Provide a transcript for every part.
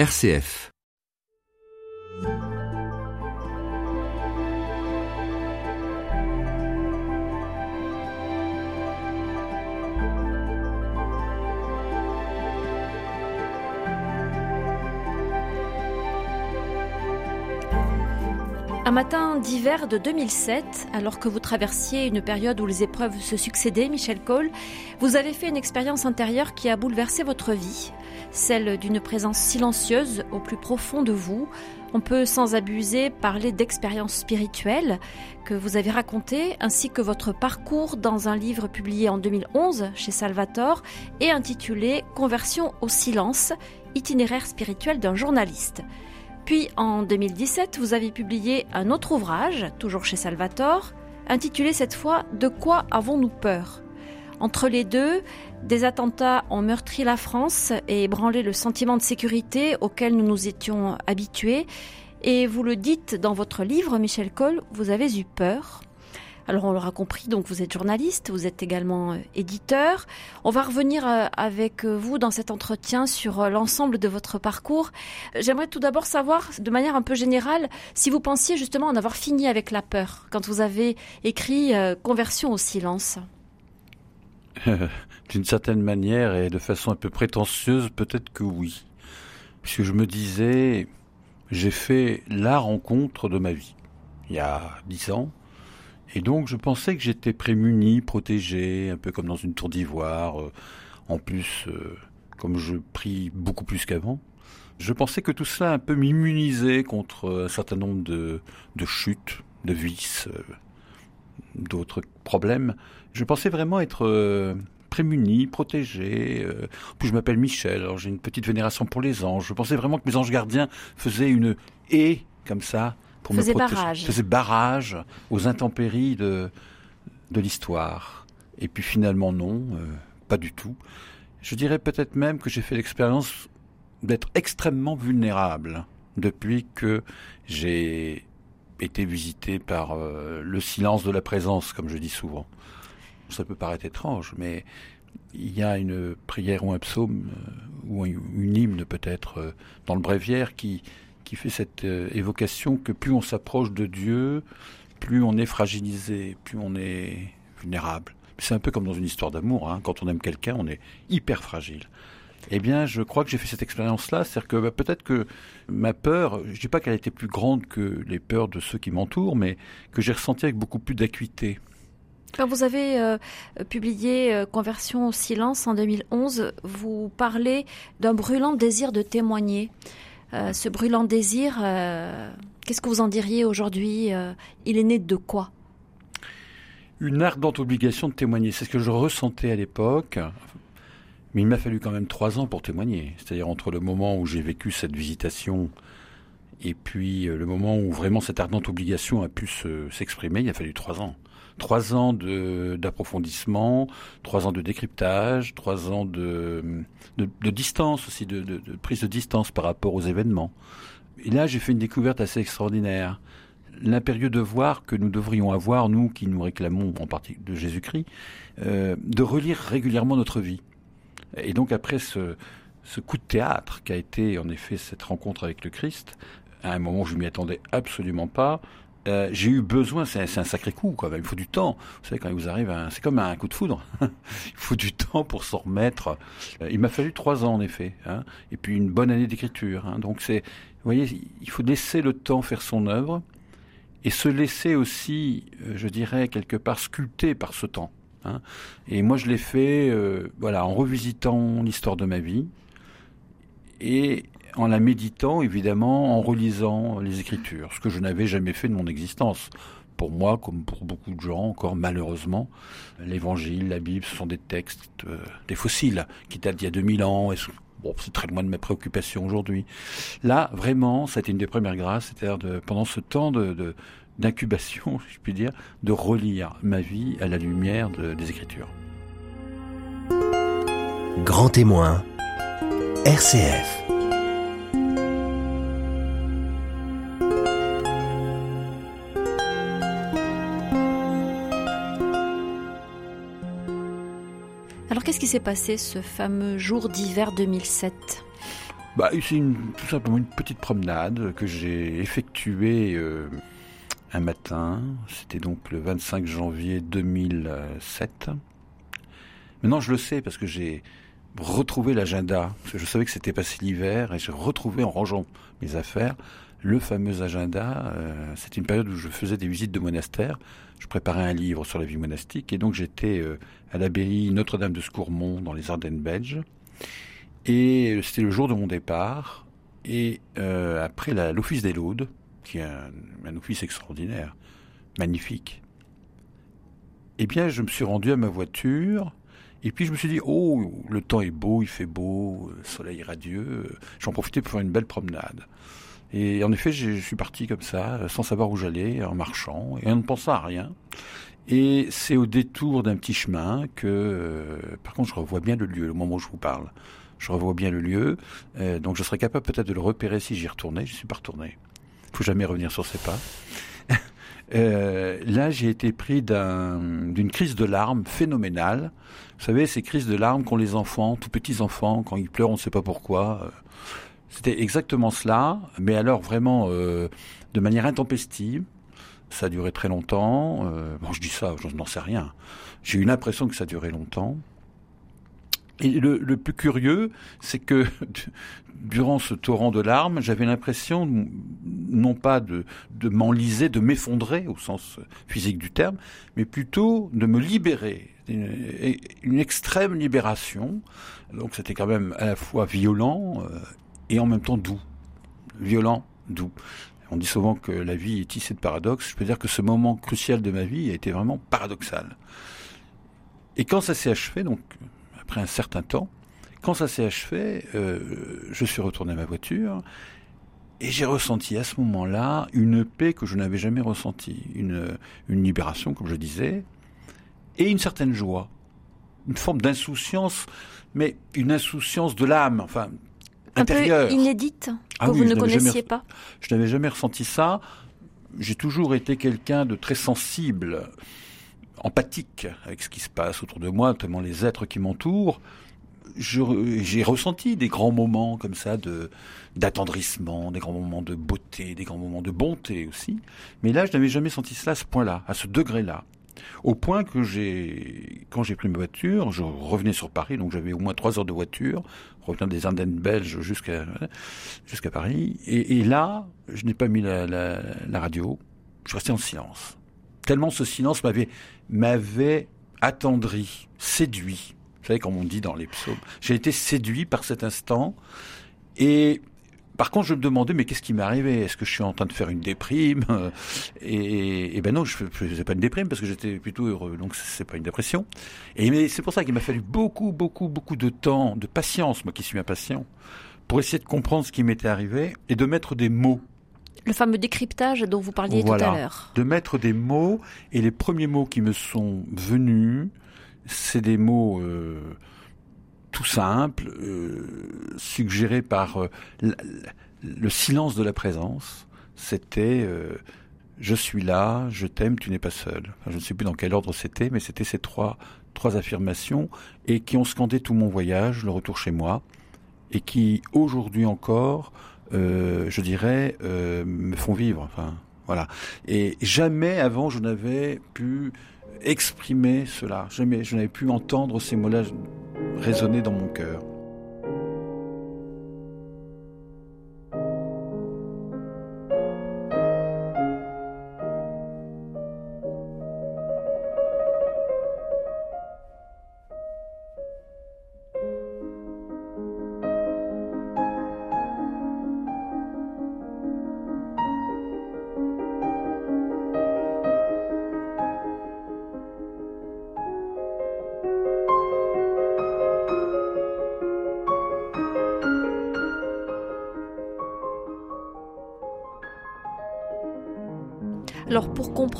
RCF Un matin d'hiver de 2007, alors que vous traversiez une période où les épreuves se succédaient, Michel Cole, vous avez fait une expérience intérieure qui a bouleversé votre vie, celle d'une présence silencieuse au plus profond de vous. On peut sans abuser parler d'expérience spirituelle que vous avez racontée, ainsi que votre parcours dans un livre publié en 2011 chez Salvatore et intitulé Conversion au silence, itinéraire spirituel d'un journaliste. Puis en 2017, vous avez publié un autre ouvrage, toujours chez Salvatore, intitulé cette fois De quoi avons-nous peur? Entre les deux, des attentats ont meurtri la France et ébranlé le sentiment de sécurité auquel nous nous étions habitués. Et vous le dites dans votre livre, Michel Cole, vous avez eu peur. Alors on l'aura compris, donc vous êtes journaliste, vous êtes également euh, éditeur. On va revenir euh, avec euh, vous dans cet entretien sur l'ensemble de votre parcours. J'aimerais tout d'abord savoir, de manière un peu générale, si vous pensiez justement en avoir fini avec la peur quand vous avez écrit Conversion au silence. D'une certaine manière et de façon un peu prétentieuse, peut-être que oui. Puisque je me disais, j'ai fait la rencontre de ma vie. Il y a dix ans, et donc je pensais que j'étais prémuni, protégé, un peu comme dans une tour d'ivoire. Euh, en plus, euh, comme je prie beaucoup plus qu'avant, je pensais que tout cela un peu m'immunisait contre un certain nombre de, de chutes, de vices, euh, d'autres problèmes. Je pensais vraiment être prémuni, protégé. puis je m'appelle Michel, alors j'ai une petite vénération pour les anges. Je pensais vraiment que mes anges gardiens faisaient une haie comme ça pour faisait barrage. faisait barrage aux intempéries de, de l'histoire. Et puis finalement non, euh, pas du tout. Je dirais peut-être même que j'ai fait l'expérience d'être extrêmement vulnérable depuis que j'ai été visité par euh, le silence de la présence, comme je dis souvent. Ça peut paraître étrange, mais il y a une prière ou un psaume euh, ou une hymne peut-être dans le bréviaire qui qui fait cette euh, évocation que plus on s'approche de Dieu, plus on est fragilisé, plus on est vulnérable. C'est un peu comme dans une histoire d'amour. Hein. Quand on aime quelqu'un, on est hyper fragile. Eh bien, je crois que j'ai fait cette expérience-là. C'est-à-dire que bah, peut-être que ma peur, je dis pas qu'elle était plus grande que les peurs de ceux qui m'entourent, mais que j'ai ressenti avec beaucoup plus d'acuité. Quand vous avez euh, publié euh, Conversion au silence en 2011, vous parlez d'un brûlant désir de témoigner. Euh, ce brûlant désir, euh, qu'est-ce que vous en diriez aujourd'hui euh, Il est né de quoi? Une ardente obligation de témoigner. C'est ce que je ressentais à l'époque. Mais il m'a fallu quand même trois ans pour témoigner. C'est-à-dire entre le moment où j'ai vécu cette visitation et puis le moment où vraiment cette ardente obligation a pu s'exprimer, il a fallu trois ans trois ans d'approfondissement, trois ans de décryptage, trois ans de, de, distance aussi, de, prise de distance par rapport aux événements. Et là, j'ai fait une découverte assez extraordinaire. L'impérieux devoir que nous devrions avoir, nous qui nous réclamons en partie de Jésus-Christ, euh, de relire régulièrement notre vie. Et donc après ce, ce coup de théâtre qu'a été en effet cette rencontre avec le Christ, à un moment où je m'y attendais absolument pas, euh, j'ai eu besoin, c'est un sacré coup, quoi. Il faut du temps. Vous savez, quand il vous arrive, c'est comme un coup de foudre. il faut du temps pour s'en remettre. Euh, il m'a fallu trois ans, en effet, hein. et puis une bonne année d'écriture. Hein. Donc c'est, vous voyez, il faut laisser le temps faire son œuvre et se laisser aussi, euh, je dirais, quelque part sculpter par ce temps. Hein. Et moi, je l'ai fait, voilà, en revisitant l'histoire de ma vie et en la méditant, évidemment, en relisant les Écritures, ce que je n'avais jamais fait de mon existence. Pour moi, comme pour beaucoup de gens, encore malheureusement, l'Évangile, la Bible, ce sont des textes, euh, des fossiles qui datent d'il y a 2000 ans. Bon, c'est très loin de mes préoccupations aujourd'hui. Là, vraiment, ça a été une des premières grâces, c'est-à-dire pendant ce temps d'incubation, je puis dire, de relire ma vie à la lumière des Écritures. Grand témoin, RCF. Alors qu'est-ce qui s'est passé ce fameux jour d'hiver 2007 bah, C'est tout simplement une petite promenade que j'ai effectuée euh, un matin. C'était donc le 25 janvier 2007. Maintenant, je le sais parce que j'ai retrouvé l'agenda. Je savais que c'était passé l'hiver et j'ai retrouvé en rangeant mes affaires le fameux agenda. Euh, C'était une période où je faisais des visites de monastères. Je préparais un livre sur la vie monastique et donc j'étais euh, à l'abbaye Notre-Dame de Scourmont dans les Ardennes belges. Et c'était le jour de mon départ. Et euh, après l'office des Laudes, qui est un, office extraordinaire, magnifique, eh bien je me suis rendu à ma voiture. Et puis je me suis dit, oh, le temps est beau, il fait beau, le soleil radieux. J'en profitais pour faire une belle promenade. Et en effet, je suis parti comme ça, sans savoir où j'allais, en marchant, et en ne pensant à rien. Et c'est au détour d'un petit chemin que, euh, par contre, je revois bien le lieu, au moment où je vous parle. Je revois bien le lieu, euh, donc je serais capable peut-être de le repérer si j'y retournais. Je suis pas retourné. Il faut jamais revenir sur ses pas. Euh, là, j'ai été pris d'une crise de larmes phénoménale. Vous savez, ces crises de larmes qu'ont les enfants, tout petits enfants, quand ils pleurent, on ne sait pas pourquoi. C'était exactement cela, mais alors vraiment euh, de manière intempestive. Ça a duré très longtemps. Euh, bon, je dis ça, je n'en sais rien. J'ai eu l'impression que ça durait longtemps. Et le, plus curieux, c'est que durant ce torrent de larmes, j'avais l'impression non pas de, de m'enliser, de m'effondrer au sens physique du terme, mais plutôt de me libérer, une, une extrême libération. Donc c'était quand même à la fois violent euh, et en même temps doux, violent, doux. On dit souvent que la vie est tissée de paradoxes. Je peux dire que ce moment crucial de ma vie a été vraiment paradoxal. Et quand ça s'est achevé, donc après un certain temps, quand ça s'est achevé, euh, je suis retourné à ma voiture et j'ai ressenti à ce moment-là une paix que je n'avais jamais ressentie, une, une libération, comme je disais, et une certaine joie, une forme d'insouciance, mais une insouciance de l'âme, enfin un peu inédite ah que vous ne connaissiez pas Je n'avais jamais ressenti ça. J'ai toujours été quelqu'un de très sensible, empathique avec ce qui se passe autour de moi, notamment les êtres qui m'entourent. J'ai ressenti des grands moments comme ça de d'attendrissement, des grands moments de beauté, des grands moments de bonté aussi. Mais là, je n'avais jamais senti cela à ce point-là, à ce degré-là. Au point que j'ai, quand j'ai pris ma voiture, je revenais sur Paris, donc j'avais au moins trois heures de voiture, revenant des Ardennes belges jusqu'à jusqu'à Paris. Et, là, je n'ai pas mis la, la, radio. Je restais en silence. Tellement ce silence m'avait m'avait attendri, séduit. Vous savez, comme on dit dans les psaumes. J'ai été séduit par cet instant. Et par contre, je me demandais, mais qu'est-ce qui m'est arrivé? Est-ce que je suis en train de faire une déprime? Et, et, ben non, je ne faisais pas une déprime parce que j'étais plutôt heureux, donc c'est pas une dépression. Et c'est pour ça qu'il m'a fallu beaucoup, beaucoup, beaucoup de temps, de patience, moi qui suis impatient, pour essayer de comprendre ce qui m'était arrivé et de mettre des mots. Le fameux décryptage dont vous parliez tout à l'heure. De mettre des mots, et les premiers mots qui me sont venus, c'est des mots euh, tout simple, euh, suggéré par euh, le silence de la présence. C'était euh, je suis là, je t'aime, tu n'es pas seul. je ne sais plus dans quel ordre c'était, mais c'était ces trois trois affirmations et qui ont scandé tout mon voyage, le retour chez moi, et qui aujourd'hui encore, je dirais, me font vivre. Enfin, voilà. Et jamais avant je n'avais pu exprimer cela. Jamais je n'avais pu entendre ces mots-là résonner dans mon cœur.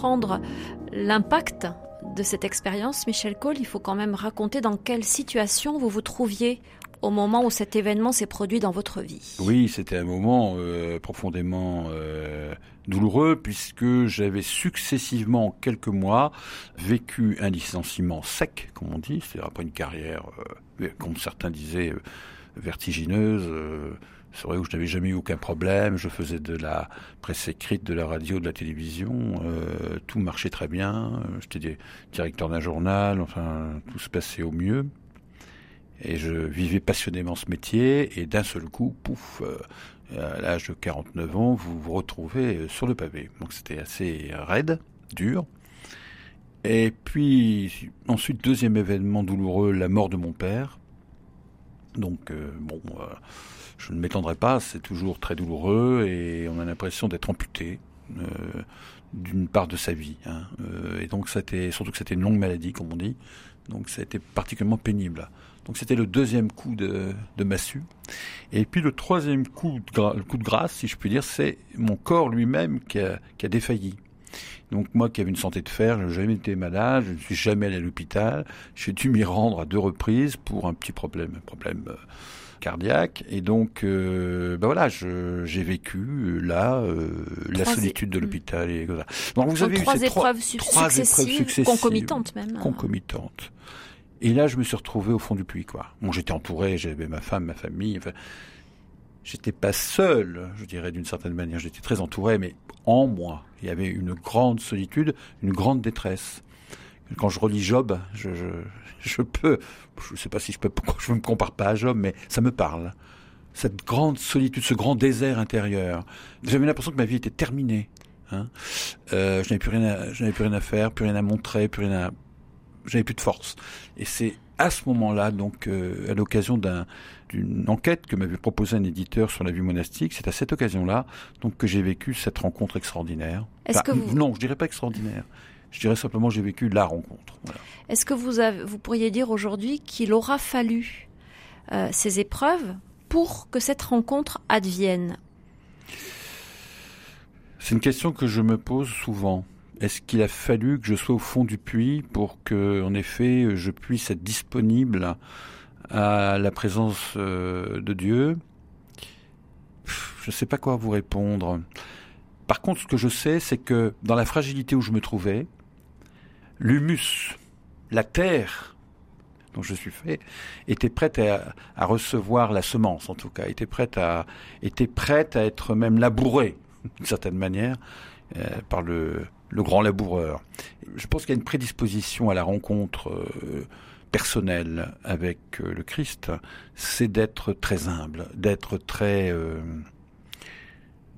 Comprendre l'impact de cette expérience, Michel Cole, il faut quand même raconter dans quelle situation vous vous trouviez au moment où cet événement s'est produit dans votre vie. Oui, c'était un moment euh, profondément euh, douloureux puisque j'avais successivement en quelques mois vécu un licenciement sec, comme on dit, c'est-à-dire après une carrière, euh, comme certains disaient, vertigineuse c'est vrai où je n'avais jamais eu aucun problème. Je faisais de la presse écrite, de la radio, de la télévision. Euh, tout marchait très bien. J'étais directeur d'un journal. Enfin, tout se passait au mieux. Et je vivais passionnément ce métier. Et d'un seul coup, pouf, euh, à l'âge de 49 ans, vous vous retrouvez sur le pavé. Donc c'était assez raide, dur. Et puis ensuite, deuxième événement douloureux, la mort de mon père. Donc euh, bon, euh, je ne m'étendrai pas, c'est toujours très douloureux et on a l'impression d'être amputé euh, d'une part de sa vie. Hein. et donc c'était surtout que c'était une longue maladie, comme on dit. Donc ça a été particulièrement pénible. Donc c'était le deuxième coup de, massue. Et puis le troisième coup de, coup de grâce, si je puis dire, c'est mon corps lui-même qui a défailli. Donc moi qui avais une santé de fer, je n'ai jamais été malade, je ne suis jamais allé à l'hôpital. J'ai dû m'y rendre à deux reprises pour un petit problème, un problème euh, cardiaque. Et donc, euh, ben voilà, j'ai vécu euh, là euh, la solitude de mm. l'hôpital et. Donc vous avez trois, eu épreuves, trois, épreuves successives, concomitantes même. Concomitantes. Et là, je me suis retrouvé au fond du puits, quoi. Bon, j'étais entouré, j'avais ma femme, ma famille. Enfin, j'étais pas seul, je dirais d'une certaine manière. J'étais très entouré, mais en moi, il y avait une grande solitude, une grande détresse. Quand je relis Job, je, je, peux, je ne sais pas si je peux, je me compare pas à Job, mais ça me parle. Cette grande solitude, ce grand désert intérieur. J'avais l'impression que ma vie était terminée. Hein. Euh, je n'avais plus rien, à, je n'avais plus rien à faire, plus rien à montrer, plus rien à, j'avais plus de force. Et c'est à ce moment-là, donc, euh, à l'occasion d'un, d'une enquête que m'avait proposé un éditeur sur la vie monastique. C'est à cette occasion-là donc que j'ai vécu cette rencontre extraordinaire. Est-ce que vous... Non, je dirais pas extraordinaire. Je dirais simplement j'ai vécu la rencontre. Est-ce que vous, avez, vous pourriez dire aujourd'hui qu'il aura fallu euh, ces épreuves pour que cette rencontre advienne? C'est une question que je me pose souvent. Est-ce qu'il a fallu que je sois au fond du puits pour que, en effet, je puisse être disponible à la présence euh, de Dieu, je ne sais pas quoi vous répondre. Par contre, ce que je sais, c'est que dans la fragilité où je me trouvais, l'humus, la terre dont je suis fait, était prête à, recevoir la semence, en tout cas, était prête à, était prête à être même labourée, d'une certaine manière, euh, par le, le, grand laboureur. Je pense qu'il y a une prédisposition à la rencontre euh, personnel avec euh, le Christ, c'est d'être très humble, d'être très euh,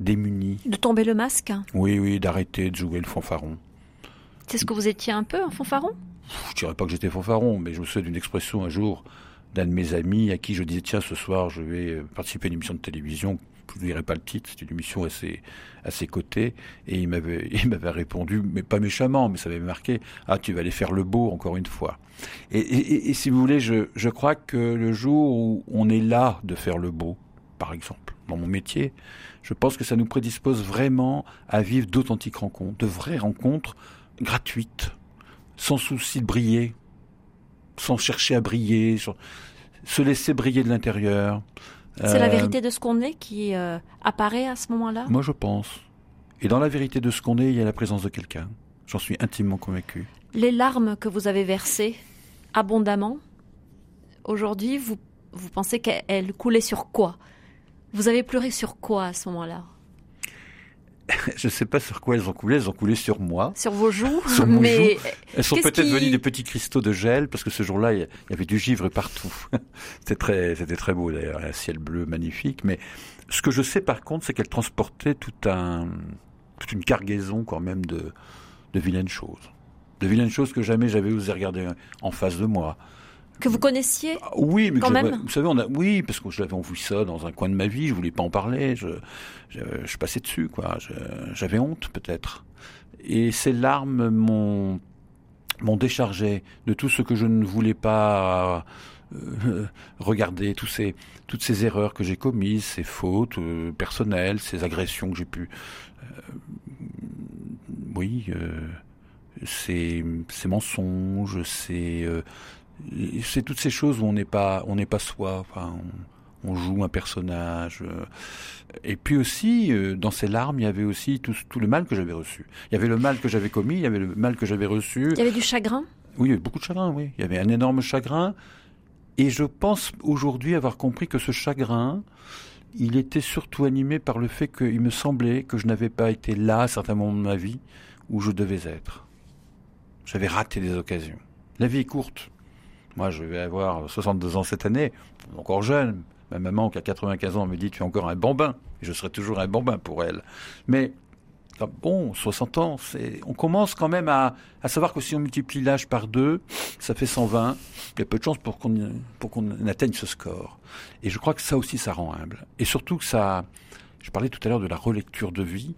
démuni. De tomber le masque? Oui, oui, d'arrêter de jouer le fanfaron. C'est ce que vous étiez un peu, un fanfaron? Je dirais pas que j'étais fanfaron, mais je me souviens d'une expression un jour d'un de mes amis à qui je disais tiens ce soir je vais euh, participer à une émission de télévision je ne dirai pas le titre, c'est une émission à ses, côtés, et il m'avait, il m'avait répondu, mais pas méchamment, mais ça m'avait marqué, ah, tu vas aller faire le beau encore une fois. Et si vous voulez, je, je crois que le jour où on est là de faire le beau, par exemple, dans mon métier, je pense que ça nous prédispose vraiment à vivre d'authentiques rencontres, de vraies rencontres gratuites, sans souci de briller, sans chercher à briller, se laisser briller de l'intérieur, c'est la euh, vérité de ce qu'on est qui euh, apparaît à ce moment-là? Moi, je pense. Et dans la vérité de ce qu'on est, il y a la présence de quelqu'un. J'en suis intimement convaincu. Les larmes que vous avez versées abondamment, aujourd'hui, vous, vous pensez qu'elles coulaient sur quoi? Vous avez pleuré sur quoi à ce moment-là? je ne sais pas sur quoi elles ont coulé, elles ont coulé sur moi. Sur vos joues Sur mon mais Elles sont peut-être venues des petits cristaux de gel, parce que ce jour-là, il y avait du givre partout. c'était très, c'était très beau d'ailleurs, un ciel bleu magnifique. Mais ce que je sais par contre, c'est qu'elles transportaient tout un, toute une cargaison quand même de, de vilaines choses. De vilaines choses que jamais j'avais osé regarder en face de moi que vous connaissiez ah, Oui, mais quand même. Vous savez, on a, oui, parce que je l'avais envie ça dans un coin de ma vie. Je voulais pas en parler. Je, je, je passais dessus, quoi. J'avais honte, peut-être. Et ces larmes m'ont m'ont déchargé de tout ce que je ne voulais pas euh, regarder, tous ces, toutes ces erreurs que j'ai commises, ces fautes euh, personnelles, ces agressions que j'ai pu, euh, oui, ces, ces mensonges, ces c'est toutes ces choses où on n'est pas, on n'est pas soi. Enfin, on, joue un personnage. Euh. Et puis aussi, euh, dans ces larmes, il y avait aussi tout, tout le mal que j'avais reçu. Il y avait le mal que j'avais commis, il y avait le mal que j'avais reçu. Il y avait du chagrin? Oui, il y avait beaucoup de chagrin. Oui, il y avait un énorme chagrin. Et je pense aujourd'hui avoir compris que ce chagrin il était surtout animé par le fait qu'il me semblait que je n'avais pas été là à certains moments de ma vie où je devais être. J'avais raté des occasions. La vie est courte. Moi, je vais avoir 62 ans cette année, encore jeune. Ma maman, qui a 95 ans, me dit Tu es encore un bambin. Je serai toujours un bambin pour elle. Mais bon, 60 ans, on commence quand même à, savoir que si on multiplie l'âge par deux, ça fait 120. Il y a peu de chances pour qu'on, pour qu'on atteigne ce score. Et je crois que ça aussi, ça rend humble. Et surtout que ça, je parlais tout à l'heure de la relecture de vie.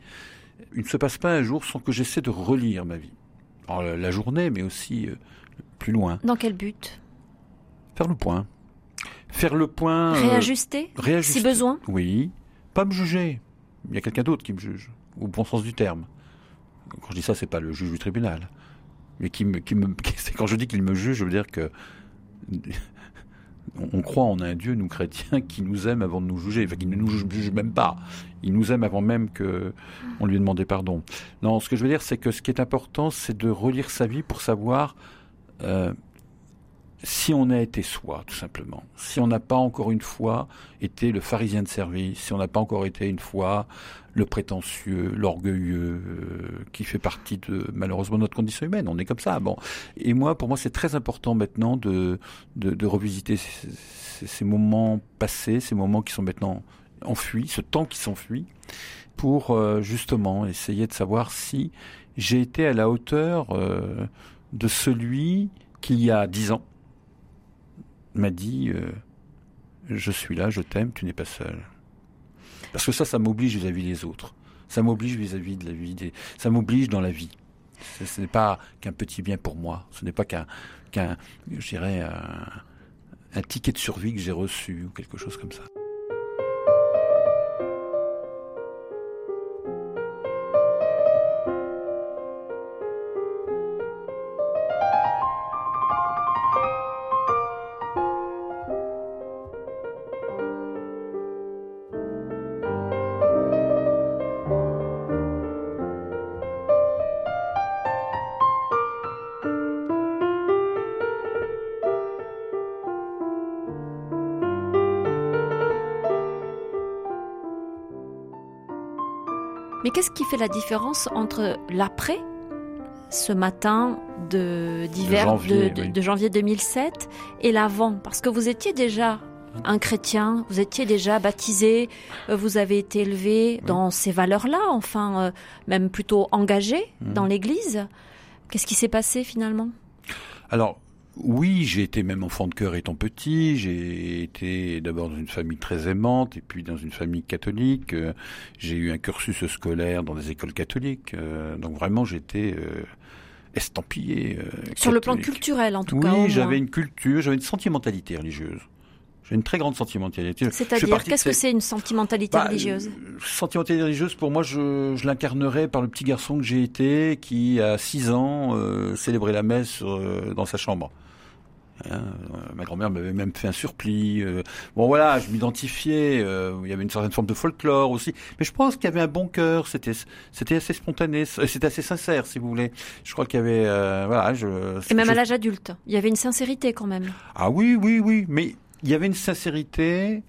Il ne se passe pas un jour sans que j'essaie de relire ma vie. Alors, la journée, mais aussi euh, plus loin. Dans quel but? Faire le point. Faire le point. Euh, réajuster, réajuster. Si besoin Oui. Pas me juger. Il y a quelqu'un d'autre qui me juge au bon sens du terme. Quand je dis ça, c'est pas le juge du tribunal, mais qui me, qui me, quand je dis qu'il me juge, je veux dire que on croit en un Dieu, nous chrétiens, qui nous aime avant de nous juger, enfin qui ne nous juge même pas. Il nous aime avant même que on lui ait demandé pardon. Non, ce que je veux dire, c'est que ce qui est important, c'est de relire sa vie pour savoir euh, si on a été soi, tout simplement, si on n'a pas encore une fois été le pharisien de service, si on n'a pas encore été une fois le prétentieux, l'orgueilleux, euh, qui fait partie de malheureusement notre condition humaine, on est comme ça. Bon, et moi, pour moi, c'est très important maintenant de de, revisiter ces, moments passés, ces moments qui sont maintenant enfuis, ce temps qui s'enfuit, pour euh, justement essayer de savoir si j'ai été à la hauteur euh, de celui qui, il y a dix ans, m'a dit euh, Je suis là, je t'aime, tu n'es pas seul. Parce que ça, ça m'oblige vis-à-vis des autres. Ça m'oblige vis-à-vis de la vie. Des... Ça m'oblige dans la vie. Ce, n'est pas qu'un petit bien pour moi. Ce n'est pas qu'un, qu'un je dirais, un ticket de survie que j'ai reçu ou quelque chose comme ça. Qu'est-ce qui fait la différence entre l'après, ce matin de d'hiver de, janvier 2007, et l'avant? Parce que vous étiez déjà un chrétien, vous étiez déjà baptisé, euh, vous avez été élevé dans ces valeurs-là, enfin, euh, même plutôt engagé mmh. dans l'Église. Qu'est-ce qui s'est passé finalement? Alors, oui, j'ai été même enfant de cœur étant petit. J'ai été d'abord dans une famille très aimante et puis dans une famille catholique. Euh, j'ai eu un cursus scolaire dans des écoles catholiques. Euh, donc vraiment, j'étais euh, estampillé. Sur le plan culturel, en tout cas. Oui, j'avais une culture, j'avais une sentimentalité religieuse. J'ai une très grande sentimentalité. C'est-à-dire, qu'est-ce que c'est une sentimentalité bah, religieuse Sentimentalité religieuse, pour moi, je, je l'incarnerais par le petit garçon que j'ai été, qui, à 6 ans, célébrait la messe dans sa chambre. Hein, euh, ma grand-mère m'avait même fait un surplis. Euh. bon voilà, je m'identifiais. Euh, il y avait une certaine forme de folklore aussi, mais je pense qu'il y avait un bon cœur. C'était c'était assez spontané, c'était assez sincère, si vous voulez. Je crois qu'il y avait voilà. Je, Et même à l'âge adulte, il y avait une sincérité quand même. Ah oui, oui, oui, mais il y avait une sincérité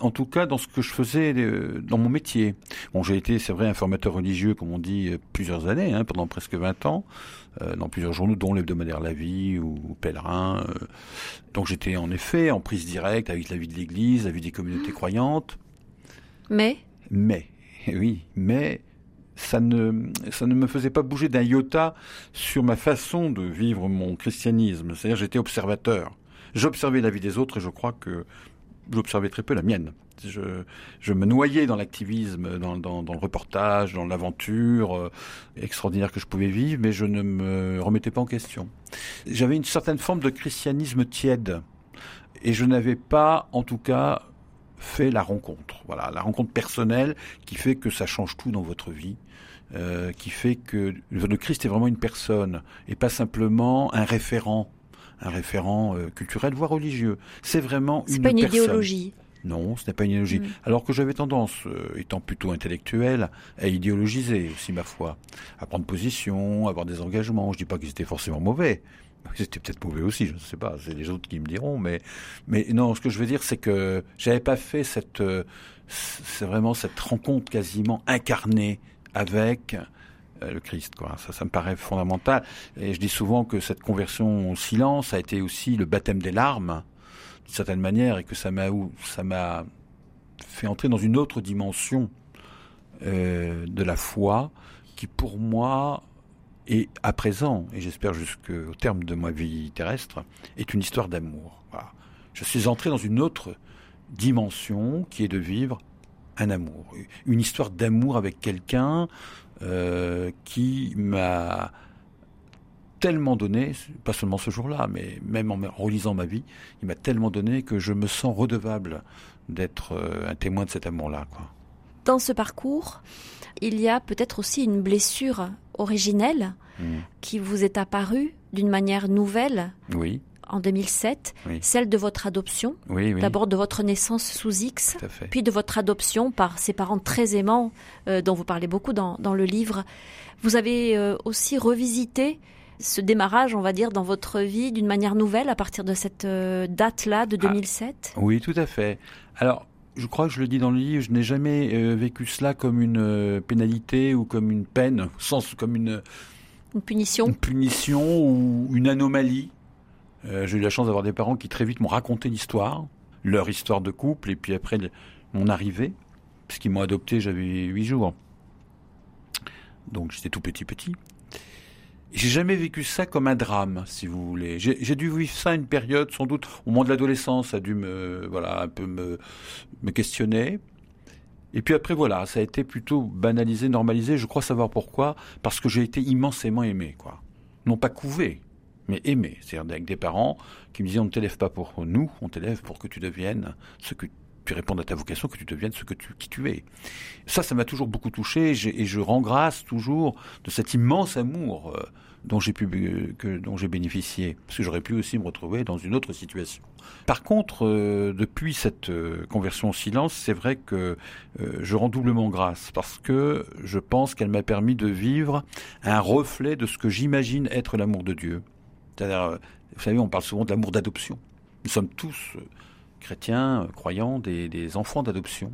en tout cas dans ce que je faisais dans mon métier. Bon, j'ai été, c'est vrai, un formateur religieux, comme on dit, plusieurs années, hein, pendant presque 20 ans. Euh, dans plusieurs journaux, dont l'hebdomadaire La Vie ou Pèlerin. Euh. donc j'étais en effet en prise directe avec la vie de l'Église, la vie des communautés croyantes. Mais? Mais, oui, mais ça ne, ça ne me faisait pas bouger d'un iota sur ma façon de vivre mon christianisme. C'est-à-dire j'étais observateur. J'observais la vie des autres et je crois que j'observais très peu la mienne. Je, je me noyais dans l'activisme, dans, dans, dans, le reportage, dans l'aventure euh, extraordinaire que je pouvais vivre, mais je ne me remettais pas en question. J'avais une certaine forme de christianisme tiède, et je n'avais pas, en tout cas, fait la rencontre. Voilà, la rencontre personnelle qui fait que ça change tout dans votre vie. Euh, qui fait que le Christ est vraiment une personne et pas simplement un référent un référent euh, culturel, voire religieux. C'est vraiment une, pas une idéologie. Non, ce n'est pas une idéologie. Mm. Alors que j'avais tendance, euh, étant plutôt intellectuel, à idéologiser aussi ma foi, à prendre position, à avoir des engagements. Je dis pas qu'ils étaient forcément mauvais, C'était peut-être mauvais aussi, je ne sais pas, c'est les autres qui me diront, mais, mais non, ce que je veux dire, c'est que j'avais pas fait cette, euh, c'est vraiment cette rencontre quasiment incarnée avec euh, le Christ, quoi. Ça, ça me paraît fondamental. Et je dis souvent que cette conversion au silence a été aussi le baptême des larmes, d'une certaine manière, et que ça m'a, ça m'a fait entrer dans une autre dimension euh, de la foi, qui pour moi et à présent, et j'espère jusqu'au terme de ma vie terrestre, est une histoire d'amour. Je suis entré dans une autre dimension qui est de vivre un amour, une histoire d'amour avec quelqu'un euh, qui m'a tellement donné, pas seulement ce jour-là, mais même en relisant ma vie, il m'a tellement donné que je me sens redevable d'être euh, un témoin de cet amour-là. Dans ce parcours, il y a peut-être aussi une blessure originelle hmm. qui vous est apparue d'une manière nouvelle. Oui. En 2007, celle de votre adoption, d'abord de votre naissance sous X, puis de votre adoption par ses parents très aimants, euh, dont vous parlez beaucoup dans, le livre. Vous avez euh, aussi revisité ce démarrage, on va dire, dans votre vie d'une manière nouvelle à partir de cette euh, date-là de 2007 ah, Oui, tout à fait. Alors, je crois que je le dis dans le livre, je n'ai jamais euh, vécu cela comme une euh, pénalité ou comme une peine, sens comme une, une punition, une punition ou une anomalie. Euh, j'ai eu la chance d'avoir des parents qui très vite m'ont raconté l'histoire, leur histoire de couple, et puis après mon arrivée, puisqu'ils m'ont adopté, j'avais huit jours. Donc j'étais tout petit petit. J'ai jamais vécu ça comme un drame, si vous voulez. J'ai dû vivre ça une période, sans doute, au moment de l'adolescence, ça a dû me, voilà, un peu me, me questionner. Et puis après, voilà, ça a été plutôt banalisé, normalisé. Je crois savoir pourquoi. Parce que j'ai été immensément aimé, quoi. Non pas couvé, mais aimé. C'est-à-dire avec des parents qui me disaient on ne t'élève pas pour nous, on t'élève pour que tu deviennes ce que tu répondes à ta vocation, que tu deviennes ce que tu, qui tu es. Ça, ça m'a toujours beaucoup touché et, je rends grâce toujours de cet immense amour euh, dont j'ai pu que, dont j'ai bénéficié, parce que j'aurais pu aussi me retrouver dans une autre situation. Par contre, euh, depuis cette euh, conversion au silence, c'est vrai que je rends doublement grâce parce que je pense qu'elle m'a permis de vivre un reflet de ce que j'imagine être l'amour de Dieu. C'est-à-dire, vous savez, on parle souvent de l'amour d'adoption. Nous sommes tous chrétiens, croyants, des, enfants d'adoption.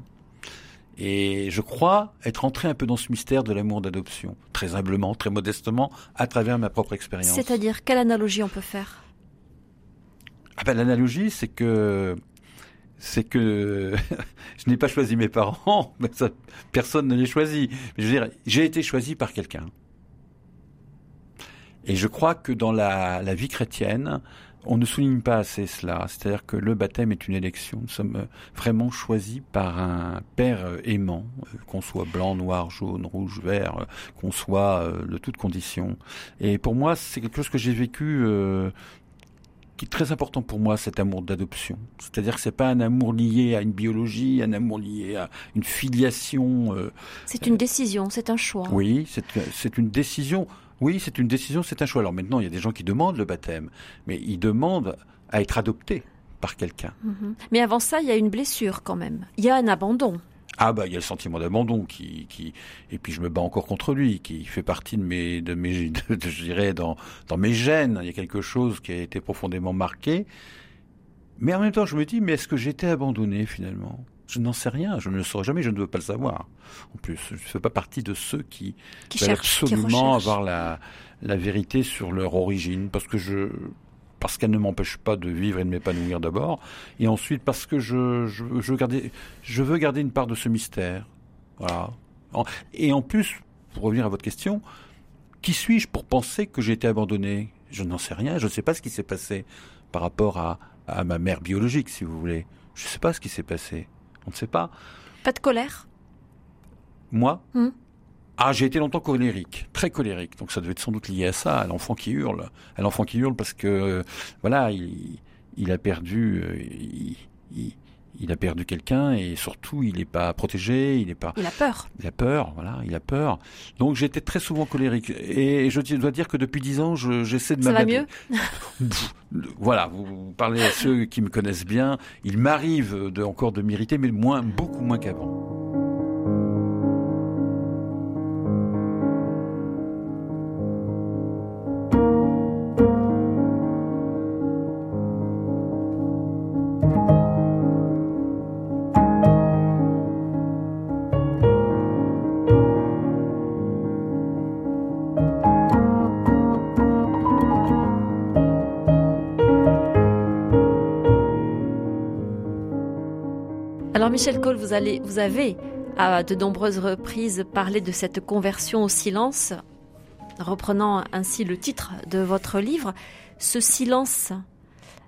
Et je crois être entré un peu dans ce mystère de l'amour d'adoption, très humblement, très modestement, à travers ma propre expérience. C'est-à-dire, quelle analogie on peut faire? Ah ben, L'analogie, c'est que c'est que je n'ai pas choisi mes parents, mais ça, personne ne les choisit. je veux dire, j'ai été choisi par quelqu'un. Et je crois que dans la, la vie chrétienne, on ne souligne pas assez cela. C'est-à-dire que le baptême est une élection. Nous sommes euh, vraiment choisis par un Père euh, aimant, euh, qu'on soit blanc, noir, jaune, rouge, vert, qu'on soit de toutes conditions. Et pour moi, c'est quelque chose que j'ai vécu qui est très important pour moi, cet amour d'adoption. C'est-à-dire que c'est pas un amour lié à une biologie, un amour lié à une filiation. c'est une décision, c'est un choix. Oui, c'est une décision oui, c'est une décision, c'est un choix. Alors maintenant, il y a des gens qui demandent le baptême, mais ils demandent à être adoptés par quelqu'un. Mhm. Mais avant ça, il y a une blessure quand même. Il y a un abandon. Ah bah il y a le sentiment d'abandon qui, qui et puis je me bats encore contre lui qui fait partie de mes de mes je dirais dans dans mes gènes il y a quelque chose qui a été profondément marqué mais en même temps je me dis mais est-ce que j'étais abandonné finalement? Je n'en sais rien, je ne le saurai jamais, je ne veux pas le savoir. En plus, je ne fais pas partie de ceux qui, qui veulent absolument avoir la, la vérité sur leur origine, parce que je, parce qu'elle ne m'empêche pas de vivre et de m'épanouir d'abord, et ensuite parce que je, je, je, veux garder, je veux garder une part de ce mystère. Voilà. Et en plus, pour revenir à votre question, qui suis-je pour penser que j'ai été abandonné? Je n'en sais rien, je ne sais pas ce qui s'est passé par rapport à, à ma mère biologique, si vous voulez. Je ne sais pas ce qui s'est passé. On ne sait pas. Pas de colère? Moi? Hmm. Ah, j'ai été longtemps colérique, très colérique. Donc ça devait être sans doute lié à ça, à l'enfant qui hurle. À l'enfant qui hurle parce que, euh, voilà, il, a perdu... Euh, il, a perdu quelqu'un et surtout il n'est pas protégé, il n'est pas. Il a peur. Il a peur, voilà, il a peur. Donc j'étais très souvent colérique et je dois dire que depuis dix ans, j'essaie de. Ça va mieux? voilà, vous, parlez à ceux qui me connaissent bien. Il m'arrive de, encore de m'irriter, mais moins, beaucoup moins qu'avant. Michel Cole, vous, allez, vous avez à de nombreuses reprises parlé de cette conversion au silence, reprenant ainsi le titre de votre livre. Ce silence,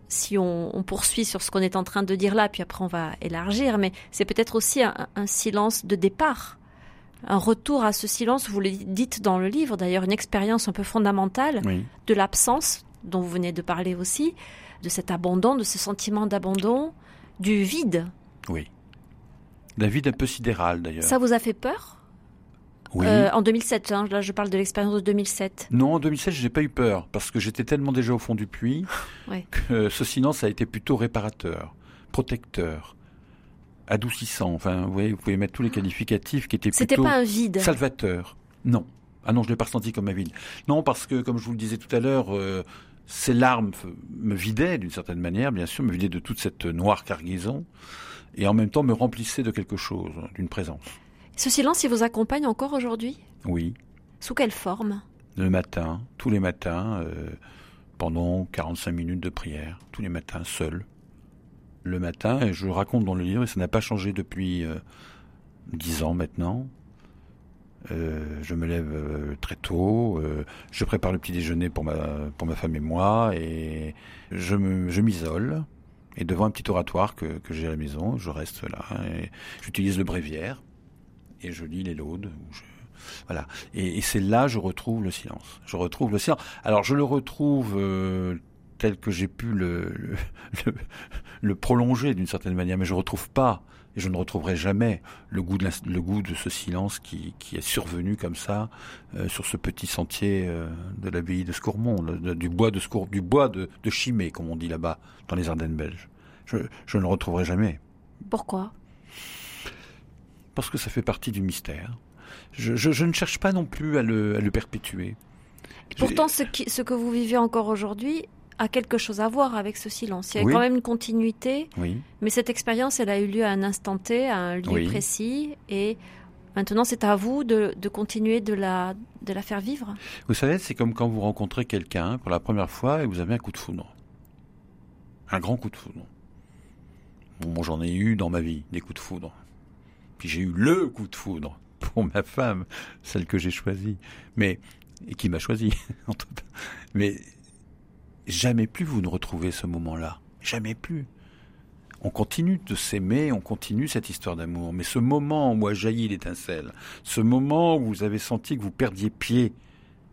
si on, poursuit sur ce qu'on est en train de dire là, puis après on va élargir, mais c'est peut-être aussi un, silence de départ, un retour à ce silence, vous le dites dans le livre d'ailleurs, une expérience un peu fondamentale de l'absence dont vous venez de parler aussi, de cet abandon, de ce sentiment d'abandon, du vide. Oui. La vide un peu sidéral d'ailleurs. Ça vous a fait peur oui. Euh, en 2007, hein, là je parle de l'expérience de 2007. Non, en 2007, j'ai pas eu peur parce que j'étais tellement déjà au fond du puits que ce silence a été plutôt réparateur, protecteur, adoucissant. Enfin, vous, voyez, vous pouvez mettre tous les qualificatifs qui étaient C'était pas un vide. Salvateur. Non. Ah non, je l'ai pas ressenti comme un vide. Non, parce que comme je vous le disais tout à l'heure, euh, ces larmes me vidaient d'une certaine manière, bien sûr, me vidaient de toute cette noire cargaison, et en même temps me remplissaient de quelque chose, d'une présence. Ce silence, il vous accompagne encore aujourd'hui? Oui. Sous quelle forme? Le matin, tous les matins, euh, pendant 45 minutes de prière, tous les matins, seul. Le matin, et je raconte dans le livre, et ça n'a pas changé depuis euh, dix ans maintenant. Euh, je me lève très tôt, je prépare le petit déjeuner pour ma, pour ma femme et moi, et je m'isole. Et devant un petit oratoire que, que j'ai à la maison, je reste là, j'utilise le bréviaire et je lis les laudes. Voilà. Et, c'est là je retrouve le silence. Je retrouve le silence. Alors je le retrouve euh, tel que j'ai pu le, prolonger d'une certaine manière, mais je retrouve pas et je ne retrouverai jamais le goût de, le goût de ce silence qui, qui est survenu comme ça euh, sur ce petit sentier euh, de l'abbaye de Scourmont, du bois de Scour, du bois de, de Chimay, comme on dit là-bas, dans les Ardennes belges. Je, je ne le retrouverai jamais. Pourquoi? Parce que ça fait partie du mystère. Je, ne cherche pas non plus à le, perpétuer. Pourtant, ce, ce, que vous vivez encore aujourd'hui a quelque chose à voir avec ce silence. Il y a quand même une continuité, oui. mais cette expérience, elle a eu lieu à un instant T, à un lieu précis, et maintenant c'est à vous de, continuer de la, de la faire vivre. Vous savez, c'est comme quand vous rencontrez quelqu'un pour la première fois et vous avez un coup de foudre. Un grand coup de foudre. Bon, j'en ai eu dans ma vie, des coups de foudre. Puis j'ai eu le coup de foudre pour ma femme, celle que j'ai choisie, mais et qui m'a choisi. mais jamais plus vous ne retrouvez ce moment-là, jamais plus. On continue de s'aimer, on continue cette histoire d'amour, mais ce moment où a jailli l'étincelle, ce moment où vous avez senti que vous perdiez pied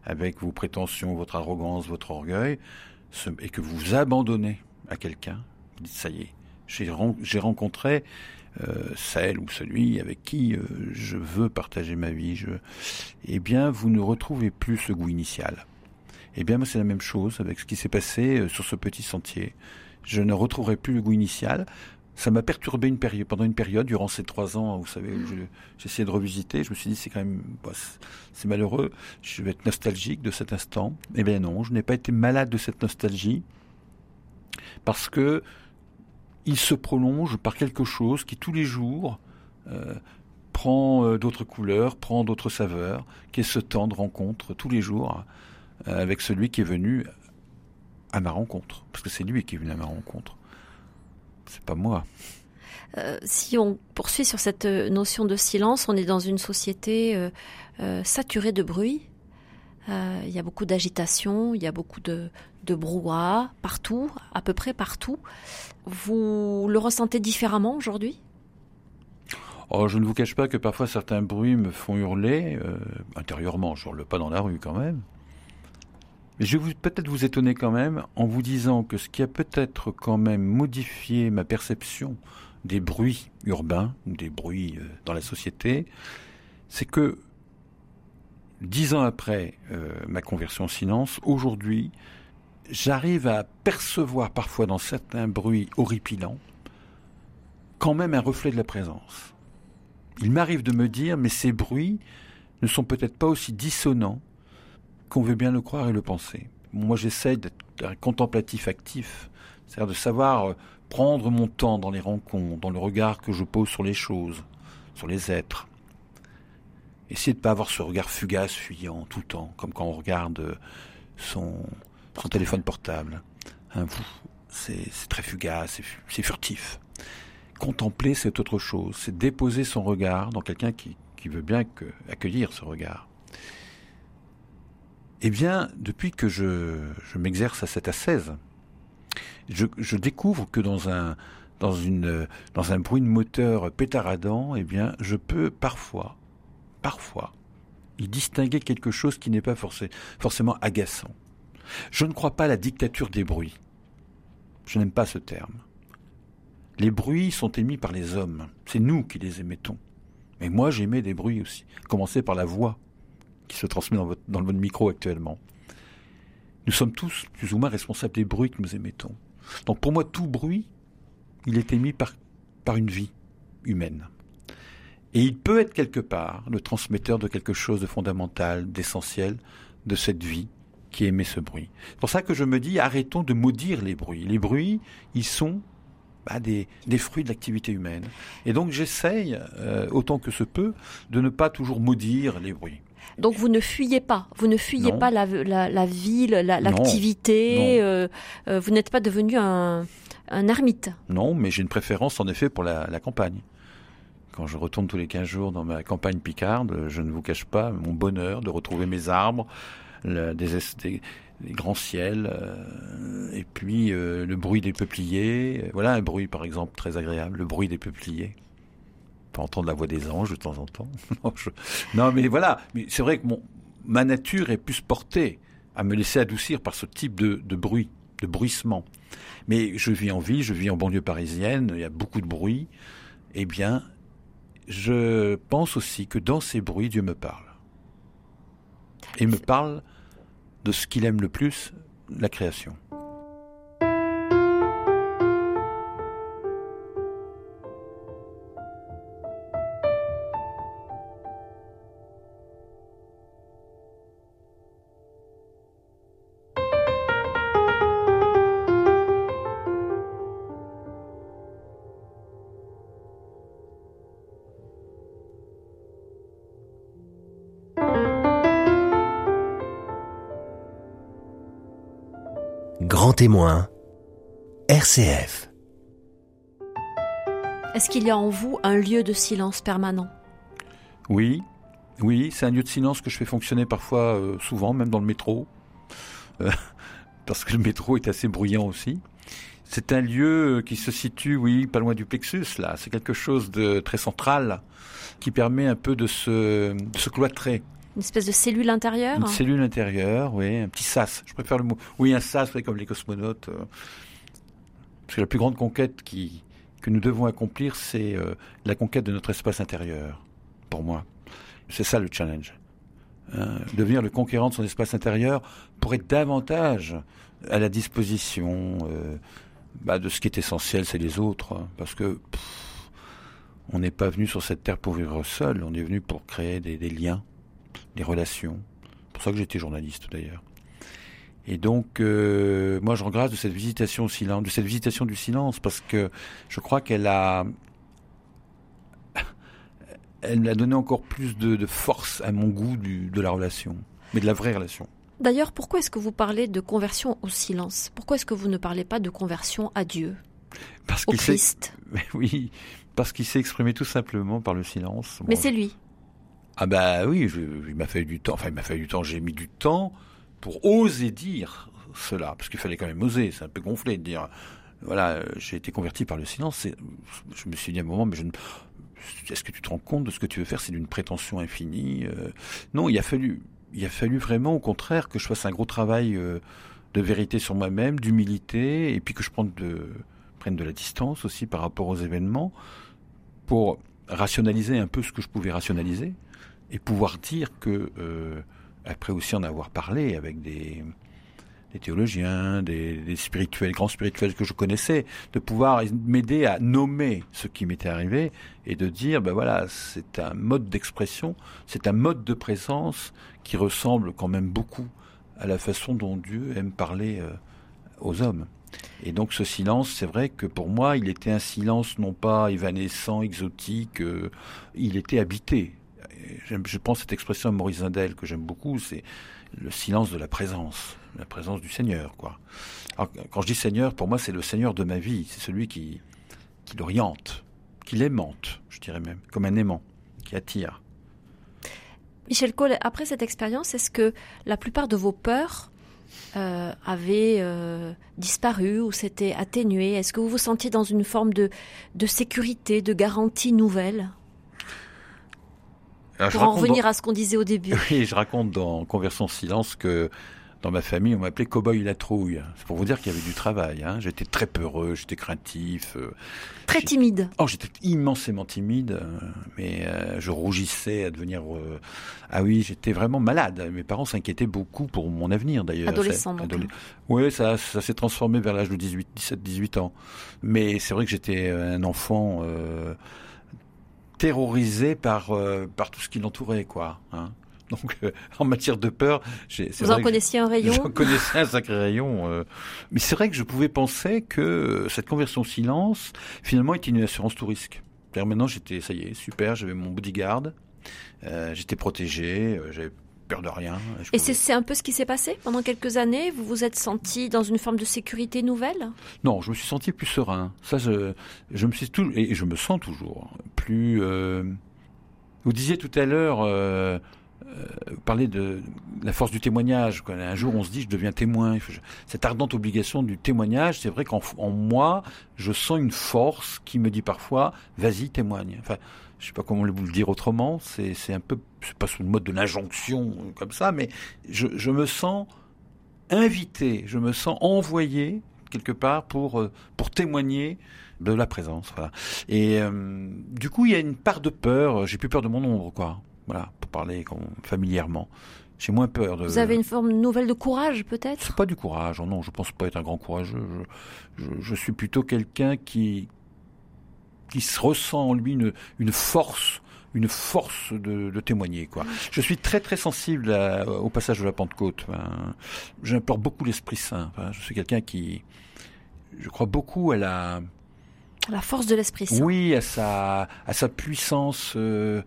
avec vos prétentions, votre arrogance, votre orgueil, et que vous vous abandonnez à quelqu'un, vous dites ça y est, j'ai rencontré euh, celle ou celui avec qui euh, je veux partager ma vie, je, eh bien, vous ne retrouvez plus ce goût initial. Eh bien, moi, c'est la même chose avec ce qui s'est passé euh, sur ce petit sentier. Je ne retrouverai plus le goût initial. Ça m'a perturbé une période, pendant une période, durant ces trois ans, vous savez, j'essayais de revisiter. Je me suis dit, c'est quand même, bah, c'est malheureux. Je vais être nostalgique de cet instant. Eh bien non, je n'ai pas été malade de cette nostalgie parce que il se prolonge par quelque chose qui tous les jours euh, prend euh, d'autres couleurs, prend d'autres saveurs, qui est ce temps de rencontre tous les jours avec celui qui est venu à ma rencontre. Parce que c'est lui qui est venu à ma rencontre. C'est pas moi. si on poursuit sur cette notion de silence, on est dans une société saturée de bruit, euh, il y a beaucoup d'agitation, il y a beaucoup de, de brouhaha partout, à peu près partout. Vous le ressentez différemment aujourd'hui? Oh, je ne vous cache pas que parfois certains bruits me font hurler, euh, intérieurement, je hurle pas dans la rue quand même. Je vais peut-être vous étonner quand même en vous disant que ce qui a peut-être quand même modifié ma perception des bruits urbains des bruits euh, dans la société, c'est que dix ans après euh, ma conversion au silence, aujourd'hui, j'arrive à percevoir parfois dans certains bruits horripilants quand même un reflet de la présence. Il m'arrive de me dire, mais ces bruits ne sont peut-être pas aussi dissonants qu'on veut bien le croire et le penser. Moi, j'essaye d'être un contemplatif actif, c'est-à-dire de savoir euh, prendre mon temps dans les rencontres, dans le regard que je pose sur les choses, sur les êtres. Essayez de ne pas avoir ce regard fugace, fuyant tout le temps, comme quand on regarde euh, son, téléphone portable. Hein, c'est très fugace, c'est furtif. contempler, c'est autre chose. C'est déposer son regard dans quelqu'un qui, veut bien accueillir ce regard. Eh bien, depuis que je, m'exerce à cette ascèse, je, découvre que dans un, dans, une, dans un bruit de moteur pétaradant, eh bien, je peux parfois, parfois, y distinguer quelque chose qui n'est pas forcément agaçant. Je ne crois pas à la dictature des bruits. Je n'aime pas ce terme. Les bruits sont émis par les hommes. C'est nous qui les émettons. Mais moi, j'émets des bruits aussi. Commencez par la voix qui se transmet dans, le micro actuellement. Nous sommes tous plus ou moins responsables des bruits que nous émettons. Donc pour moi, tout bruit, il est émis par, une vie humaine. Et il peut être quelque part le transmetteur de quelque chose de fondamental, d'essentiel, de cette vie qui émet ce bruit. C'est pour ça que je me dis, arrêtons de maudire les bruits. Les bruits, ils sont bah, des, fruits de l'activité humaine. Et donc j'essaye, euh, autant que ce peut, de ne pas toujours maudire les bruits. Donc vous ne fuyez pas, vous ne fuyez pas la, la, ville, l'activité, euh, euh, vous n'êtes pas devenu un, un, ermite. Non, mais j'ai une préférence en effet pour la, campagne. Quand je retourne tous les 15 jours dans ma campagne picarde, je ne vous cache pas mon bonheur de retrouver mes arbres, des, des, les grands ciels, euh, et puis euh, le bruit des peupliers. Voilà un bruit, par exemple, très agréable, le bruit des peupliers. Peut entendre la voix des anges de temps en temps. non, mais voilà, mais c'est vrai que mon, ma nature est plus portée à me laisser adoucir par ce type de, de bruit, de bruissement. Mais je vis en ville, je vis en banlieue parisienne, il y a beaucoup de bruit. Eh bien, je pense aussi que dans ces bruits, Dieu me parle. Et me parle de ce qu'il aime le plus, la création. Témoin, RCF. Est-ce qu'il y a en vous un lieu de silence permanent? Oui, oui, c'est un lieu de silence que je fais fonctionner parfois, euh, souvent, même dans le métro, euh, parce que le métro est assez bruyant aussi. C'est un lieu qui se situe, oui, pas loin du plexus, là. C'est quelque chose de très central qui permet un peu de se, de se cloîtrer une espèce de cellule intérieure Une cellule intérieure, oui, un petit sas. Je préfère le mot. Oui, un sas, comme les cosmonautes. Euh. Parce que la plus grande conquête qui, que nous devons accomplir, c'est euh, la conquête de notre espace intérieur, pour moi. C'est ça le challenge. Hein. devenir le conquérant de son espace intérieur pour être davantage à la disposition euh, bah, de ce qui est essentiel, c'est les autres. Hein. parce que on n'est pas venu sur cette terre pour vivre seul, on est venu pour créer des liens les relations. C'est pour ça que j'étais journaliste d'ailleurs. Et donc, euh, moi, je regrette de cette visitation au silence, de cette visitation du silence, parce que je crois qu'elle a, elle a donné encore plus de, force à mon goût de la relation, mais de la vraie relation. D'ailleurs, pourquoi est-ce que vous parlez de conversion au silence? Pourquoi est-ce que vous ne parlez pas de conversion à Dieu? Parce Au Christ Oui, parce qu'il s'est exprimé tout simplement par le silence. Mais c'est lui. Ah bah oui, il m'a fallu du temps. Enfin, il m'a fallu du temps. J'ai mis du temps pour oser dire cela, parce qu'il fallait quand même oser. C'est un peu gonflé de dire. Voilà, j'ai été converti par le silence. Je me suis dit à un moment, mais est-ce que tu te rends compte de ce que tu veux faire C'est d'une prétention infinie. Euh. non, il a fallu, il a fallu vraiment, au contraire, que je fasse un gros travail euh, de vérité sur moi-même, d'humilité, et puis que je prenne de, prenne de la distance aussi par rapport aux événements, pour rationaliser un peu ce que je pouvais rationaliser et pouvoir dire que, euh, après aussi en avoir parlé avec des, théologiens, des, des, spirituels, grands spirituels que je connaissais, de pouvoir m'aider à nommer ce qui m'était arrivé et de dire, ben voilà, c'est un mode d'expression, c'est un mode de présence qui ressemble quand même beaucoup à la façon dont Dieu aime parler euh, aux hommes. Et donc ce silence, c'est vrai que pour moi, il était un silence non pas évanescent, exotique, euh, il était habité je pense cette expression de Maurice Zindel que j'aime beaucoup, c'est le silence de la présence, la présence du Seigneur, quoi. quand je dis Seigneur, pour moi, c'est le Seigneur de ma vie, c'est celui qui, qui l'oriente, qu'il aimante, je dirais même, comme un aimant qui attire. Michel Cole, après cette expérience, est-ce que la plupart de vos peurs euh, avaient euh, disparu ou s'étaient atténuées? Est-ce que vous vous sentiez dans une forme de, de sécurité, de garantie nouvelle? Pour en revenir à ce qu'on disait au début. Oui, je raconte dans Conversion Silence que dans ma famille, on m'appelait Cowboy la trouille. C'est pour vous dire qu'il y avait du travail. Hein. J'étais très peureux, j'étais craintif. Euh, très timide. Oh, j'étais immensément timide, euh, mais euh, je rougissais à devenir. Ah oui, j'étais vraiment malade. Mes parents s'inquiétaient beaucoup pour mon avenir d'ailleurs. Adolescent. Donc. Oui, ça, ça s'est transformé vers l'âge de 18, 17, 18 ans. Mais c'est vrai que j'étais un enfant terrorisé par par tout ce qui l'entourait, quoi. Hein. Donc, euh, en matière de peur, vous en connaissiez un rayon. J'en connaissais un sacré rayon. Euh. mais c'est vrai que je pouvais penser que cette conversion silence, finalement, était une assurance tout risque. Maintenant, j'étais, ça y est, super. J'avais mon bodyguard, euh, j'étais protégé, j'avais peur de rien. Et c'est un peu ce qui s'est passé pendant quelques années? Vous vous êtes senti dans une forme de sécurité nouvelle? Non, je me suis senti plus serein. Ça, je, je me suis tout et je me sens toujours plus. vous disiez tout à l'heure euh, parler de la force du témoignage. Un jour, on se dit, je deviens témoin. Cette ardente obligation du témoignage, c'est vrai qu'en moi, je sens une force qui me dit parfois, vas-y, témoigne. Enfin, je sais pas comment vous le dire autrement. C'est un peu, c'est pas sous le mode de l'injonction comme ça, mais je, me sens invité, je me sens envoyé quelque part pour euh, pour témoigner de la présence. Et euh, du coup, il y a une part de peur. J'ai plus peur de mon ombre, quoi. Voilà, pour parler familièrement. J'ai moins peur de. Vous avez une forme nouvelle de courage, peut-être? Pas du courage, oh non, je pense pas être un grand courageux. Je, suis plutôt quelqu'un qui qui se ressent en lui une, une force, une force de, témoigner. Quoi. Je suis très très sensible au passage de la Pentecôte. Hein. J'importe beaucoup l'Esprit Saint. je suis quelqu'un qui, je crois beaucoup à la à la force de l'Esprit Saint. Oui, à sa à sa puissance. Euh,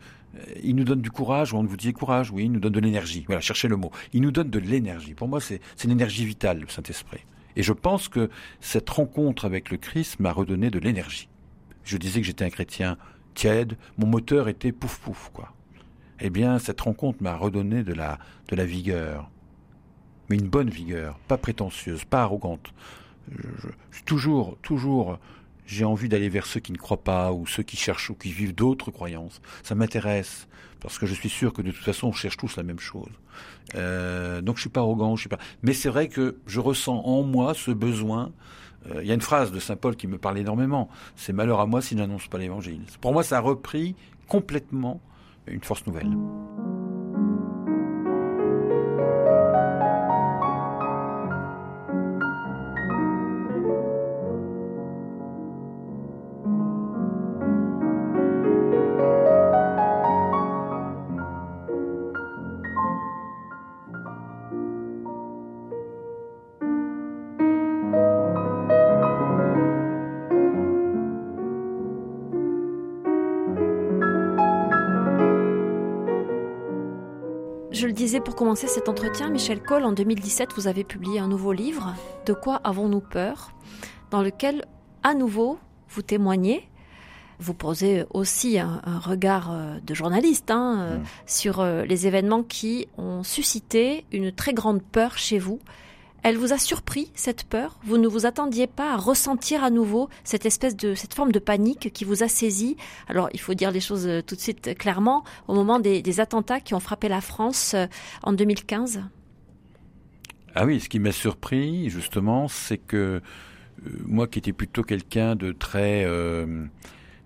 il nous donne du courage, on vous dit courage, oui, il nous donne de l'énergie. Voilà, cherchez le mot. Il nous donne de l'énergie. Pour moi, c'est une énergie vitale, le Saint-Esprit. Et je pense que cette rencontre avec le Christ m'a redonné de l'énergie. Je disais que j'étais un chrétien tiède, mon moteur était pouf pouf, quoi. Eh bien, cette rencontre m'a redonné de la, de la vigueur. Mais une bonne vigueur, pas prétentieuse, pas arrogante. Je suis toujours, toujours j'ai envie d'aller vers ceux qui ne croient pas ou ceux qui cherchent ou qui vivent d'autres croyances. Ça m'intéresse parce que je suis sûr que de toute façon on cherche tous la même chose. Euh, donc je suis pas arrogant, je suis pas. Mais c'est vrai que je ressens en moi ce besoin. Euh, il y a une phrase de saint Paul qui me parle énormément. C'est malheur à moi si je n'annonce pas l'Évangile. Pour moi, ça a repris complètement une force nouvelle. Commencer cet entretien, Michel Cole, en 2017, vous avez publié un nouveau livre, De quoi avons-nous peur dans lequel, à nouveau, vous témoignez. Vous posez aussi un, regard euh, de journaliste hein, euh, mmh. sur euh, les événements qui ont suscité une très grande peur chez vous elle vous a surpris, cette peur? Vous ne vous attendiez pas à ressentir à nouveau cette espèce de, cette forme de panique qui vous a saisi? Alors, il faut dire les choses euh, tout de suite euh, clairement, au moment des, attentats qui ont frappé la France euh, en 2015 Ah oui, ce qui m'a surpris, justement, c'est que moi qui étais plutôt quelqu'un de très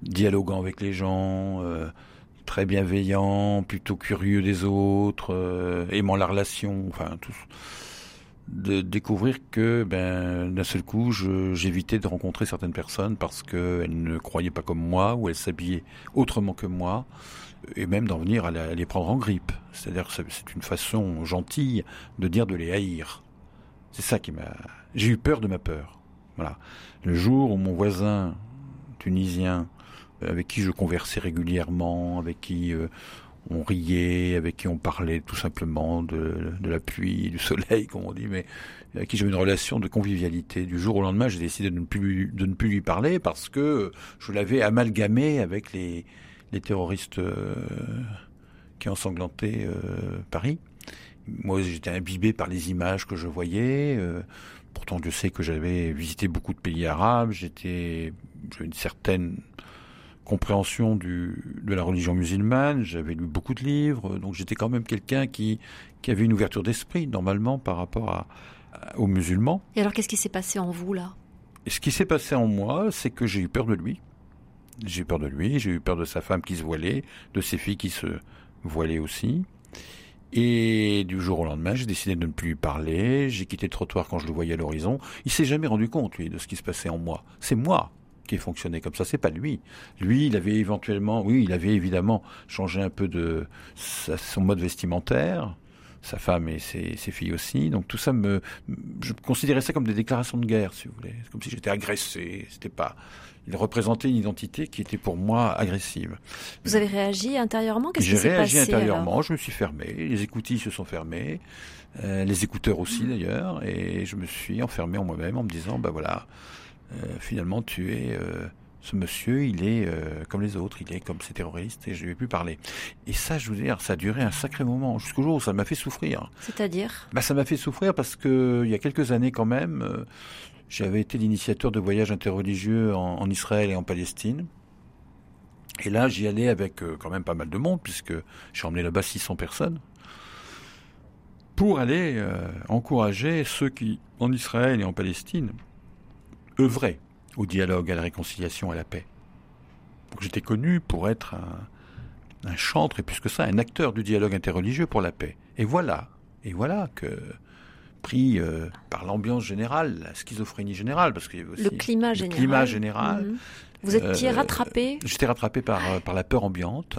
dialoguant avec les gens, très bienveillant, plutôt curieux des autres, aimant la relation, enfin tout de découvrir que ben, d'un seul coup, j'évitais de rencontrer certaines personnes parce qu'elles ne croyaient pas comme moi ou elles s'habillaient autrement que moi, et même d'en venir à, les prendre en grippe. C'est-à-dire que c'est une façon gentille de dire de les haïr. C'est ça qui m'a... J'ai eu peur de ma peur. Voilà. Le jour où mon voisin tunisien, avec qui je conversais régulièrement, avec qui... Euh, on riait, avec qui on parlait tout simplement de, la pluie, du soleil, comme on dit, mais avec qui j'avais une relation de convivialité. Du jour au lendemain, j'ai décidé de ne, plus, de ne plus lui parler parce que je l'avais amalgamé avec les, les terroristes euh, qui ensanglantaient euh, Paris. Moi, j'étais imbibé par les images que je voyais. Euh, pourtant, je sais que j'avais visité beaucoup de pays arabes. J'étais, j'avais une certaine compréhension du, de la religion musulmane, j'avais lu beaucoup de livres, donc j'étais quand même quelqu'un qui, qui avait une ouverture d'esprit normalement par rapport à, aux musulmans. Et alors qu'est-ce qui s'est passé en vous là? Et Ce qui s'est passé en moi, c'est que j'ai eu peur de lui. J'ai eu peur de lui, j'ai eu peur de sa femme qui se voilait, de ses filles qui se voilaient aussi. Et du jour au lendemain, j'ai décidé de ne plus lui parler. J'ai quitté le trottoir quand je le voyais à l'horizon. Il s'est jamais rendu compte, lui, de ce qui se passait en moi. C'est moi qui fonctionné comme ça, c'est pas lui. Lui, il avait éventuellement, oui, il avait évidemment changé un peu de son mode vestimentaire, sa femme et ses, filles aussi. Donc tout ça me, je considérais ça comme des déclarations de guerre, si vous voulez, comme si j'étais agressé. C'était pas, il représentait une identité qui était pour moi agressive. Vous avez réagi intérieurement? Qu'est-ce qui s'est passé J'ai réagi intérieurement. Je me suis fermé. Les écoutilles se sont fermées, euh, les écouteurs aussi d'ailleurs, et je me suis enfermé en moi-même en me disant, ben voilà. Euh, finalement, tu es euh, ce monsieur, il est euh, comme les autres, il est comme ces terroristes, et je lui ai pu parler. Et ça, je veux dire, ça a duré un sacré moment, jusqu'au jour où ça m'a fait souffrir. C'est-à-dire? Bah, Ça m'a fait souffrir parce que il y a quelques années quand même, j'avais été l'initiateur de voyages interreligieux en, Israël et en Palestine. Et là, j'y allais avec quand même pas mal de monde, puisque j'ai emmené là-bas 600 personnes, pour aller encourager ceux qui, en Israël et en Palestine, œuvrait au dialogue, à la réconciliation, à la paix. Donc j'étais connu pour être un, chantre, et plus que ça, un acteur du dialogue interreligieux pour la paix. Et voilà, et voilà que pris euh, par l'ambiance générale, la schizophrénie générale, parce qu'il y aussi le climat le général. Climat général mhm. Vous étiez euh, rattrapé J'étais rattrapé par, euh, par la peur ambiante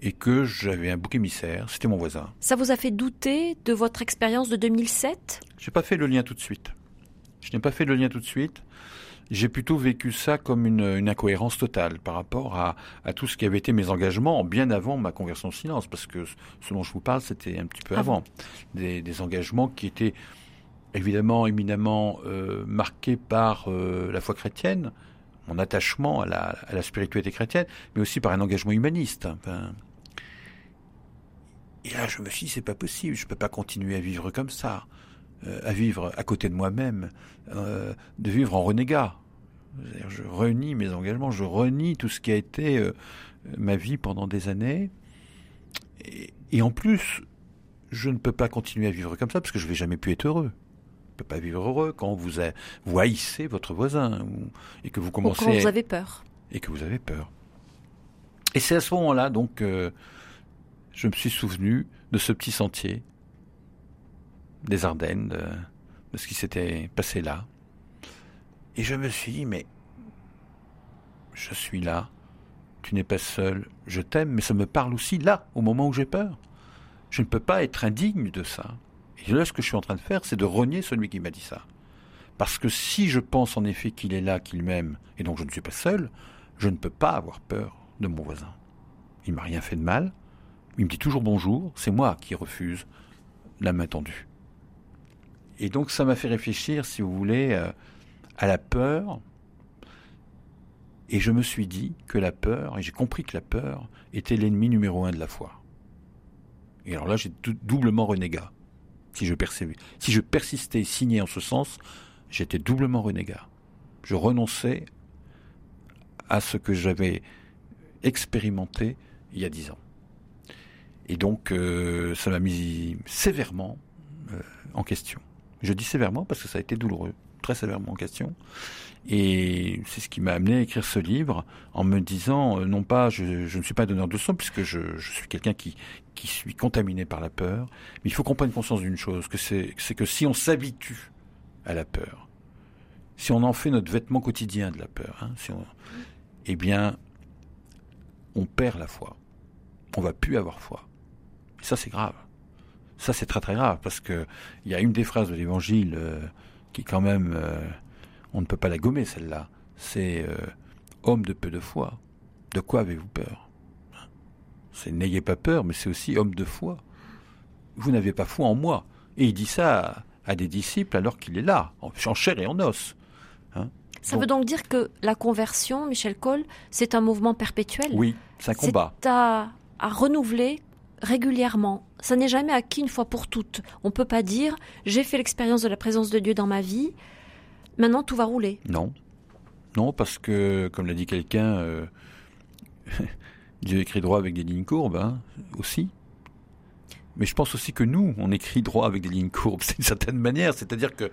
et que j'avais un bouc émissaire, c'était mon voisin. Ça vous a fait douter de votre expérience de 2007 J'ai pas fait le lien tout de suite. Je n'ai pas fait le lien tout de suite. J'ai plutôt vécu ça comme une, incohérence totale par rapport à, tout ce qui avait été mes engagements bien avant ma conversion au silence, parce que ce dont je vous parle, c'était un petit peu avant. Des, engagements qui étaient évidemment éminemment euh, marqués par euh, la foi chrétienne, mon attachement à la, spiritualité chrétienne, mais aussi par un engagement humaniste. et là, je me suis dit, c'est pas possible, je peux pas continuer à vivre comme ça. Euh, à vivre à côté de moi-même, euh, de vivre en renégat. Je renie mes engagements, je renie tout ce qui a été euh, ma vie pendant des années. Et, en plus, je ne peux pas continuer à vivre comme ça parce que je ne vais jamais plus être heureux. Je ne peux pas vivre heureux quand vous, vous haïssez votre voisin et que vous commencez. quand vous avez peur. Et que vous avez peur. Et c'est à ce moment-là donc que je me suis souvenu de ce petit sentier des Ardennes, de, ce qui s'était passé là. Et je me suis dit, mais je suis là, tu n'es pas seul, je t'aime, mais ça me parle aussi là, au moment où j'ai peur. Je ne peux pas être indigne de ça. Et là, ce que je suis en train de faire, c'est de renier celui qui m'a dit ça. Parce que si je pense en effet qu'il est là, qu'il m'aime, et donc je ne suis pas seul, je ne peux pas avoir peur de mon voisin. Il m'a rien fait de mal, il me dit toujours bonjour, c'est moi qui refuse la main tendue. Et donc ça m'a fait réfléchir, si vous voulez, euh, à la peur. Et je me suis dit que la peur, et j'ai compris que la peur était l'ennemi numéro un de la foi. Et alors là, j'ai doublement renégat. Si je, si je persistais signais en ce sens, j'étais doublement renégat. Je renonçais à ce que j'avais expérimenté il y a dix ans. Et donc, euh, ça m'a mis sévèrement euh, en question. Je dis sévèrement parce que ça a été douloureux, très sévèrement en question. Et c'est ce qui m'a amené à écrire ce livre en me disant, euh, non pas, je, ne suis pas donneur de leçons puisque je, suis quelqu'un qui, suis contaminé par la peur, mais il faut qu'on prenne conscience d'une chose, que c'est que si on s'habitue à la peur, si on en fait notre vêtement quotidien de la peur, hein, eh bien, on perd la foi. On va plus avoir foi. Et ça, c'est grave. Ça, c'est très très grave parce que il y a une des phrases de l'Évangile euh, qui, quand même, euh, on ne peut pas la gommer celle-là. C'est euh, homme de peu de foi. De quoi avez-vous peur? C'est n'ayez pas peur, mais c'est aussi homme de foi. Vous n'avez pas foi en moi. Et il dit ça à, des disciples alors qu'il est là, en, chair et en os. Hein. ça veut donc dire que la conversion, Michel Cole, c'est un mouvement perpétuel? Oui, c'est un combat. C'est à, à renouveler régulièrement. Ça n'est jamais acquis une fois pour toutes. On ne peut pas dire j'ai fait l'expérience de la présence de Dieu dans ma vie, maintenant tout va rouler. Non. Non, parce que, comme l'a dit quelqu'un, euh, Dieu écrit droit avec des lignes courbes, hein, aussi. Mais je pense aussi que nous, on écrit droit avec des lignes courbes, d'une certaine manière. C'est-à-dire que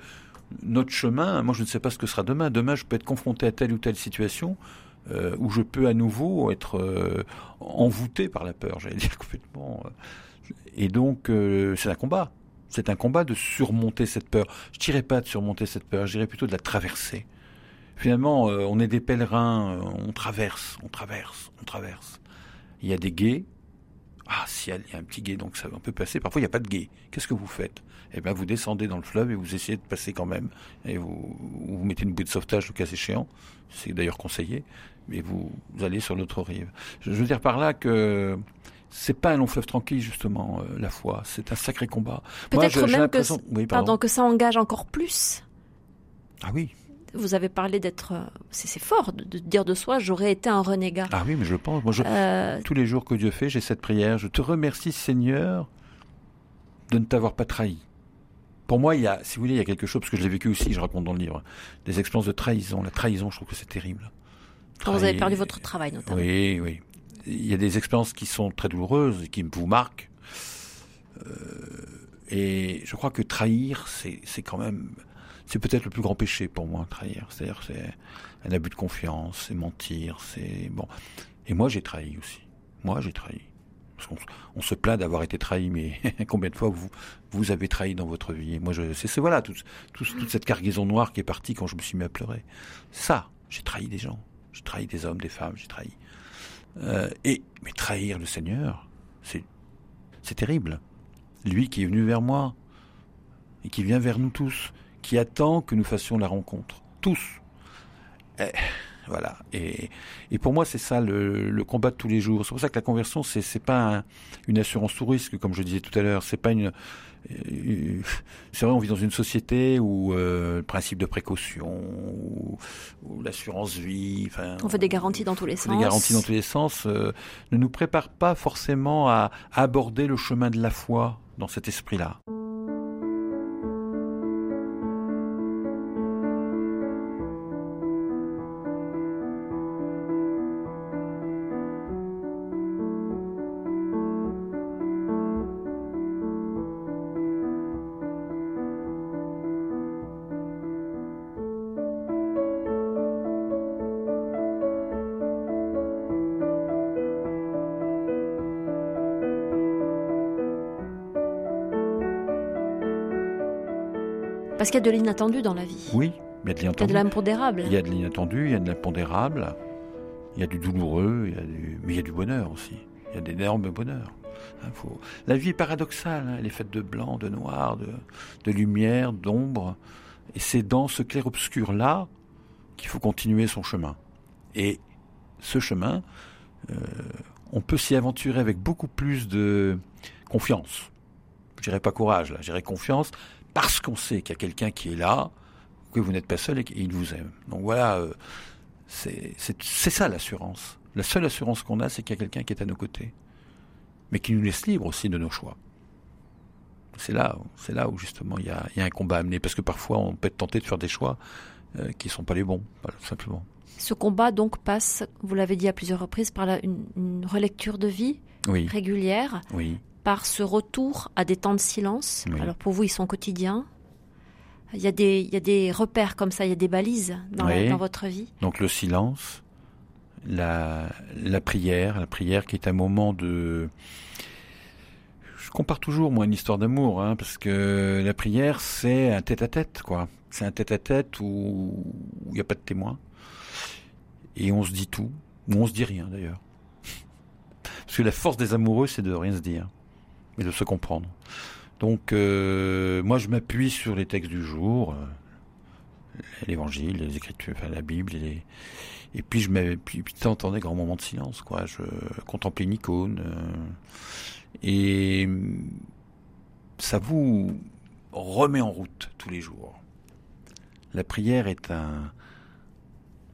notre chemin, moi je ne sais pas ce que sera demain. Demain, je peux être confronté à telle ou telle situation euh, où je peux à nouveau être euh, envoûté par la peur, j'allais dire complètement. Euh. Et donc, c'est un combat. C'est un combat de surmonter cette peur. Je dirais pas de surmonter cette peur, je dirais plutôt de la traverser. Finalement, on est des pèlerins, on traverse, on traverse, on traverse. Il y a des guets, ah, si il y a un petit guet, donc ça, on peut passer. Parfois, il n'y a pas de guet. Qu'est-ce que vous faites? Eh bien, vous descendez dans le fleuve et vous essayez de passer quand même. Et vous, vous mettez une bouée de sauvetage, le cas échéant. C'est d'ailleurs conseillé. Mais vous, allez sur l'autre rive. Je, veux dire par là que c'est pas un long fleuve tranquille, justement, euh, la foi. C'est un sacré combat. Peut-être même que, pardon, que ça engage encore plus. Ah oui, vous avez parlé d'être. Euh, c'est fort de, dire de soi, j'aurais été un renégat. Ah oui, mais je le pense. Moi, euh, Tous les jours que Dieu fait, j'ai cette prière. Je te remercie, Seigneur, de ne t'avoir pas trahi. Pour moi, il y a, si vous voulez, il y a quelque chose, parce que je l'ai vécu aussi, je raconte dans le livre, des expériences de trahison. La trahison, je trouve que c'est terrible. Quand vous avez perdu votre travail, notamment. Oui, oui. Il y a des expériences qui sont très douloureuses et qui vous marquent. Euh, et je crois que trahir, c'est quand même c'est peut-être le plus grand péché pour moi, trahir. C'est-à-dire c'est un abus de confiance, c'est mentir, c'est bon. Et moi j'ai trahi aussi. Moi j'ai trahi. on, se plaint d'avoir été trahi, mais combien de fois vous vous avez trahi dans votre vie? Moi je c'est voilà toute cette cargaison noire qui est partie quand je me suis mis à pleurer. Ça, j'ai trahi des gens, j'ai trahi des hommes, des femmes, j'ai trahi. Euh, et mais trahir le Seigneur, c'est terrible. Lui qui est venu vers moi et qui vient vers nous tous qui attend que nous fassions la rencontre. Tous. Eh, voilà. Et, pour moi, c'est ça le, combat de tous les jours. C'est pour ça que la conversion, c'est c'est pas une assurance tout risque, comme je disais tout à l'heure. C'est pas une. Euh, c'est vrai, on vit dans une société où euh, le principe de précaution, ou, l'assurance vie, enfin, on fait des garanties dans tous les sens. Des garanties dans tous les sens euh, ne nous prépare pas forcément à aborder le chemin de la foi dans cet esprit-là. Parce qu'il y a de l'inattendu dans la vie. Oui, il y a de l'inattendu. Il y a de l'impondérable. Il y a de l'inattendu, il y a de l'impondérable, il y a du douloureux, il y a du... mais il y a du bonheur aussi. Il y a d'énormes bonheurs. Hein. La vie est paradoxale, hein. elle est faite de blanc, de noir, de, de lumière, d'ombre. Et c'est dans ce clair-obscur-là qu'il faut continuer son chemin. Et ce chemin, euh, on peut s'y aventurer avec beaucoup plus de confiance. Je dirais pas courage, là, je dirais confiance, parce qu'on sait qu'il y a quelqu'un qui est là, que vous n'êtes pas seul et qu'il vous aime. Donc voilà, euh, c'est ça l'assurance. La seule assurance qu'on a, c'est qu'il y a quelqu'un qui est à nos côtés, mais qui nous laisse libre aussi de nos choix. C'est là, c'est là où justement il y, a, un combat à mener, parce que parfois on peut être tenté de faire des choix euh, qui ne sont pas les bons, tout simplement. Ce combat donc passe, vous l'avez dit à plusieurs reprises, par une, relecture de vie régulière. Oui par ce retour à des temps de silence. Alors pour vous, ils sont quotidiens. Il y, a des, il y a des repères comme ça, il y a des balises dans, dans votre vie. Donc le silence, la, la, prière, la prière qui est un moment de... Je compare toujours, moi, une histoire d'amour, hein, parce que la prière, c'est un tête-à-tête, quoi. C'est un tête-à-tête où il n'y a pas de témoin. Et on se dit tout, ou on se dit rien, d'ailleurs. Parce que la force des amoureux, c'est de rien se dire et de se comprendre. Donc, euh, moi, je m'appuie sur les textes du jour. l'évangile, les écritures, enfin, la Bible, et, puis je m'avais, puis, temps des grands moments de silence, quoi. Je contemplais une icône, euh, et ça vous remet en route tous les jours. La prière est un,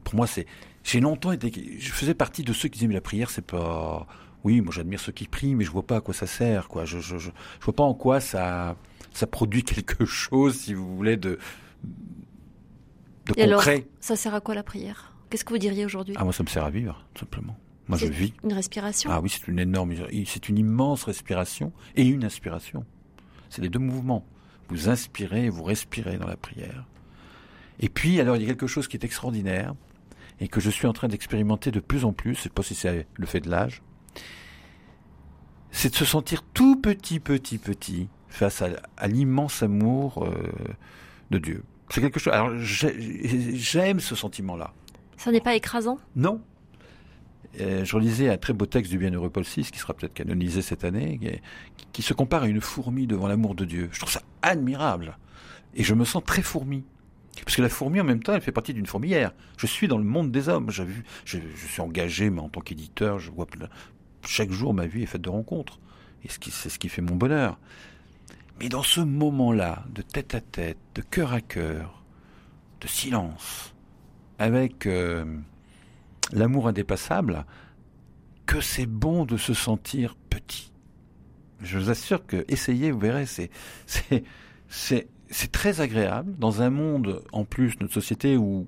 pour moi, c'est, j'ai longtemps été, je faisais partie de ceux qui disaient mais la prière, c'est pas, oui, moi j'admire ceux qui prient, mais je vois pas à quoi ça sert, quoi. Je, je, je, je vois pas en quoi ça, ça produit quelque chose, si vous voulez, de, de Et alors, concret. ça sert à quoi la prière? Qu'est-ce que vous diriez aujourd'hui? Ah, moi, ça me sert à vivre, tout simplement. Moi, je vis. Une respiration? Ah oui, c'est une énorme, c'est une immense respiration et une inspiration. C'est les deux mouvements. Vous inspirez et vous respirez dans la prière. Et puis, alors, il y a quelque chose qui est extraordinaire et que je suis en train d'expérimenter de plus en plus, je sais pas si c'est le fait de l'âge, c'est de se sentir tout petit, petit, petit face à, à l'immense amour euh, de Dieu. C'est quelque chose. Alors, j'ai- j'aime ce sentiment-là. Ça n'est pas écrasant? Non. Euh, je relisais un très beau texte du bienheureux Paul VI, qui sera peut-être canonisé cette année, qui, qui se compare à une fourmi devant l'amour de Dieu. Je trouve ça admirable. Et je me sens très fourmi. Parce que la fourmi, en même temps, elle fait partie d'une fourmilière. Je suis dans le monde des hommes. Je, je suis engagé, mais en tant qu'éditeur, je vois chaque jour ma vie est faite de rencontres. Et c'est ce qui fait mon bonheur. Mais dans ce moment-là, de tête à tête, de cœur à cœur, de silence, avec euh, l'amour indépassable, que c'est bon de se sentir petit. Je vous assure que essayez, vous verrez, c'est c'est c'est c'est très agréable dans un monde en plus notre société où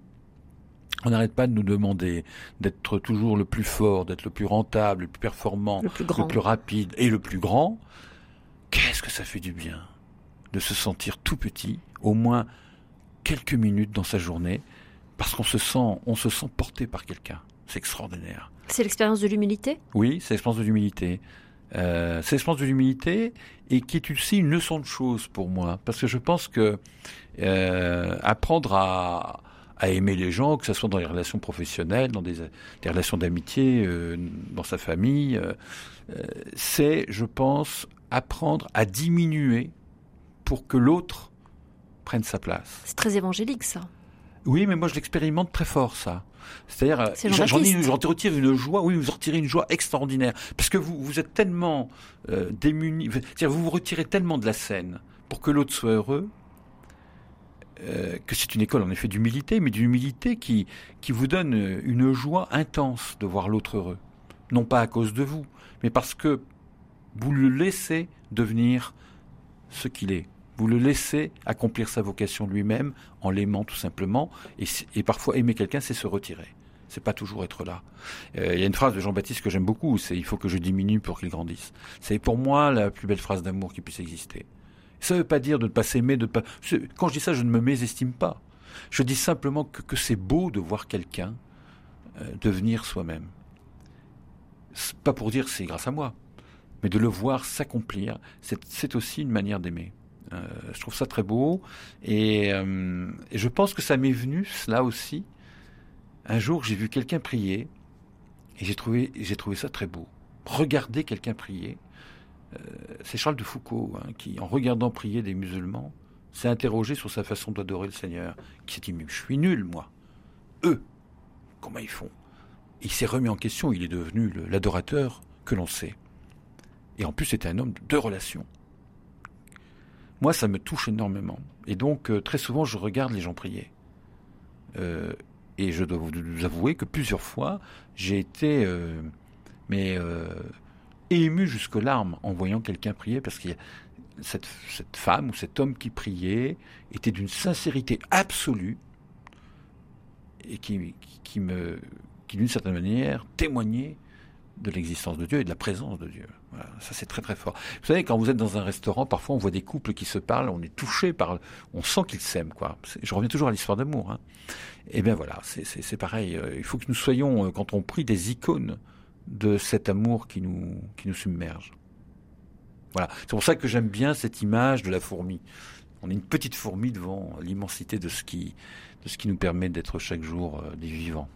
on n'arrête pas de nous demander d'être toujours le plus fort, d'être le plus rentable, le plus performant, Le plus grand. le plus rapide et le plus grand. Qu'est-ce que ça fait du bien de se sentir tout petit, au moins quelques minutes dans sa journée, parce qu'on se sent, on se sent porté par quelqu'un. C'est extraordinaire. C'est l'expérience de l'humilité? Oui, c'est l'expérience de l'humilité. Euh, c'est l'expérience de l'humilité et qui est aussi une leçon de choses pour moi, parce que je pense que euh, apprendre à, à aimer les gens, que ce soit dans les relations professionnelles, dans des, des relations d'amitié, euh, dans sa famille, euh, euh, c'est, je pense, apprendre à diminuer pour que l'autre prenne sa place. C'est très évangélique ça. Oui, mais moi je l'expérimente très fort ça. C'est-à-dire, C'est j'en retire une joie, oui, vous en retirez une joie extraordinaire, parce que vous, vous êtes tellement euh, démunis, c'est-à-dire vous vous retirez tellement de la scène pour que l'autre soit heureux, euh, que c'est une école en effet d'humilité, mais d'humilité qui, qui vous donne euh, une joie intense de voir l'autre heureux. Non pas à cause de vous, mais parce que vous le laissez devenir ce qu'il est. Vous le laissez accomplir sa vocation lui-même en l'aimant tout simplement. Et, parfois, aimer quelqu'un, c'est se retirer. C'est pas toujours être là. Euh, Il y a une phrase de Jean-Baptiste que j'aime beaucoup, c'est il faut que je diminue pour qu'il grandisse. C'est pour moi la plus belle phrase d'amour qui puisse exister. Ça veut pas dire de ne pas s'aimer, de ne pas. Quand je dis ça, je ne me mésestime pas. Je dis simplement que, c'est beau de voir quelqu'un euh, devenir soi-même. Pas pour dire c'est grâce à moi, mais de le voir s'accomplir, c'est aussi une manière d'aimer. Euh, je trouve ça très beau et, euh, et je pense que ça m'est venu cela aussi. Un jour, j'ai vu quelqu'un prier et j'ai trouvé ça très beau. Regarder quelqu'un prier, c'est Charles de Foucault hein, qui, en regardant prier des musulmans, s'est interrogé sur sa façon d'adorer le Seigneur. Qui s'est dit mais je suis nul moi. Eux, comment ils font? Il s'est remis en question. Il est devenu l'adorateur que l'on sait. Et en plus, c'était un homme de relations. Moi, ça me touche énormément. Et donc, euh, très souvent, je regarde les gens prier. Euh, et je dois vous avouer que plusieurs fois, j'ai été euh, mais euh, ému jusqu'aux larmes en voyant quelqu'un prier parce que cette, cette femme ou cet homme qui priait était d'une sincérité absolue et qui, qui, me qui d'une certaine manière témoignait de l'existence de Dieu et de la présence de Dieu. Ça c'est très très fort. Vous savez, quand vous êtes dans un restaurant, parfois on voit des couples qui se parlent, on est touché par, on sent qu'ils s'aiment quoi. Je reviens toujours à l'histoire d'amour. Hein. Et bien voilà, c'est pareil. Euh, Il faut que nous soyons, euh, quand on prie, des icônes de cet amour qui nous qui nous submerge. Voilà, c'est pour ça que j'aime bien cette image de la fourmi. On est une petite fourmi devant l'immensité de ce qui de ce qui nous permet d'être chaque jour euh, des vivants.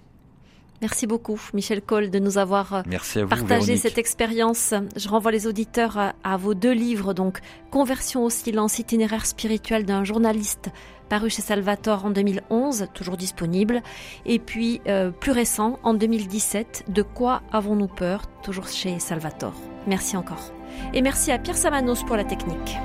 Merci beaucoup, Michel Cole, de nous avoir euh, Merci à vous. partagé Véronique. cette expérience. Je renvoie les auditeurs à, à vos deux livres, donc Conversion au silence, itinéraire spirituel d'un journaliste paru chez Salvatore en 2011, toujours disponible. Et puis, euh, plus récent, en 2017, De quoi avons-nous peur, toujours chez Salvatore. Merci encore. Et merci à Pierre Samanos pour la technique.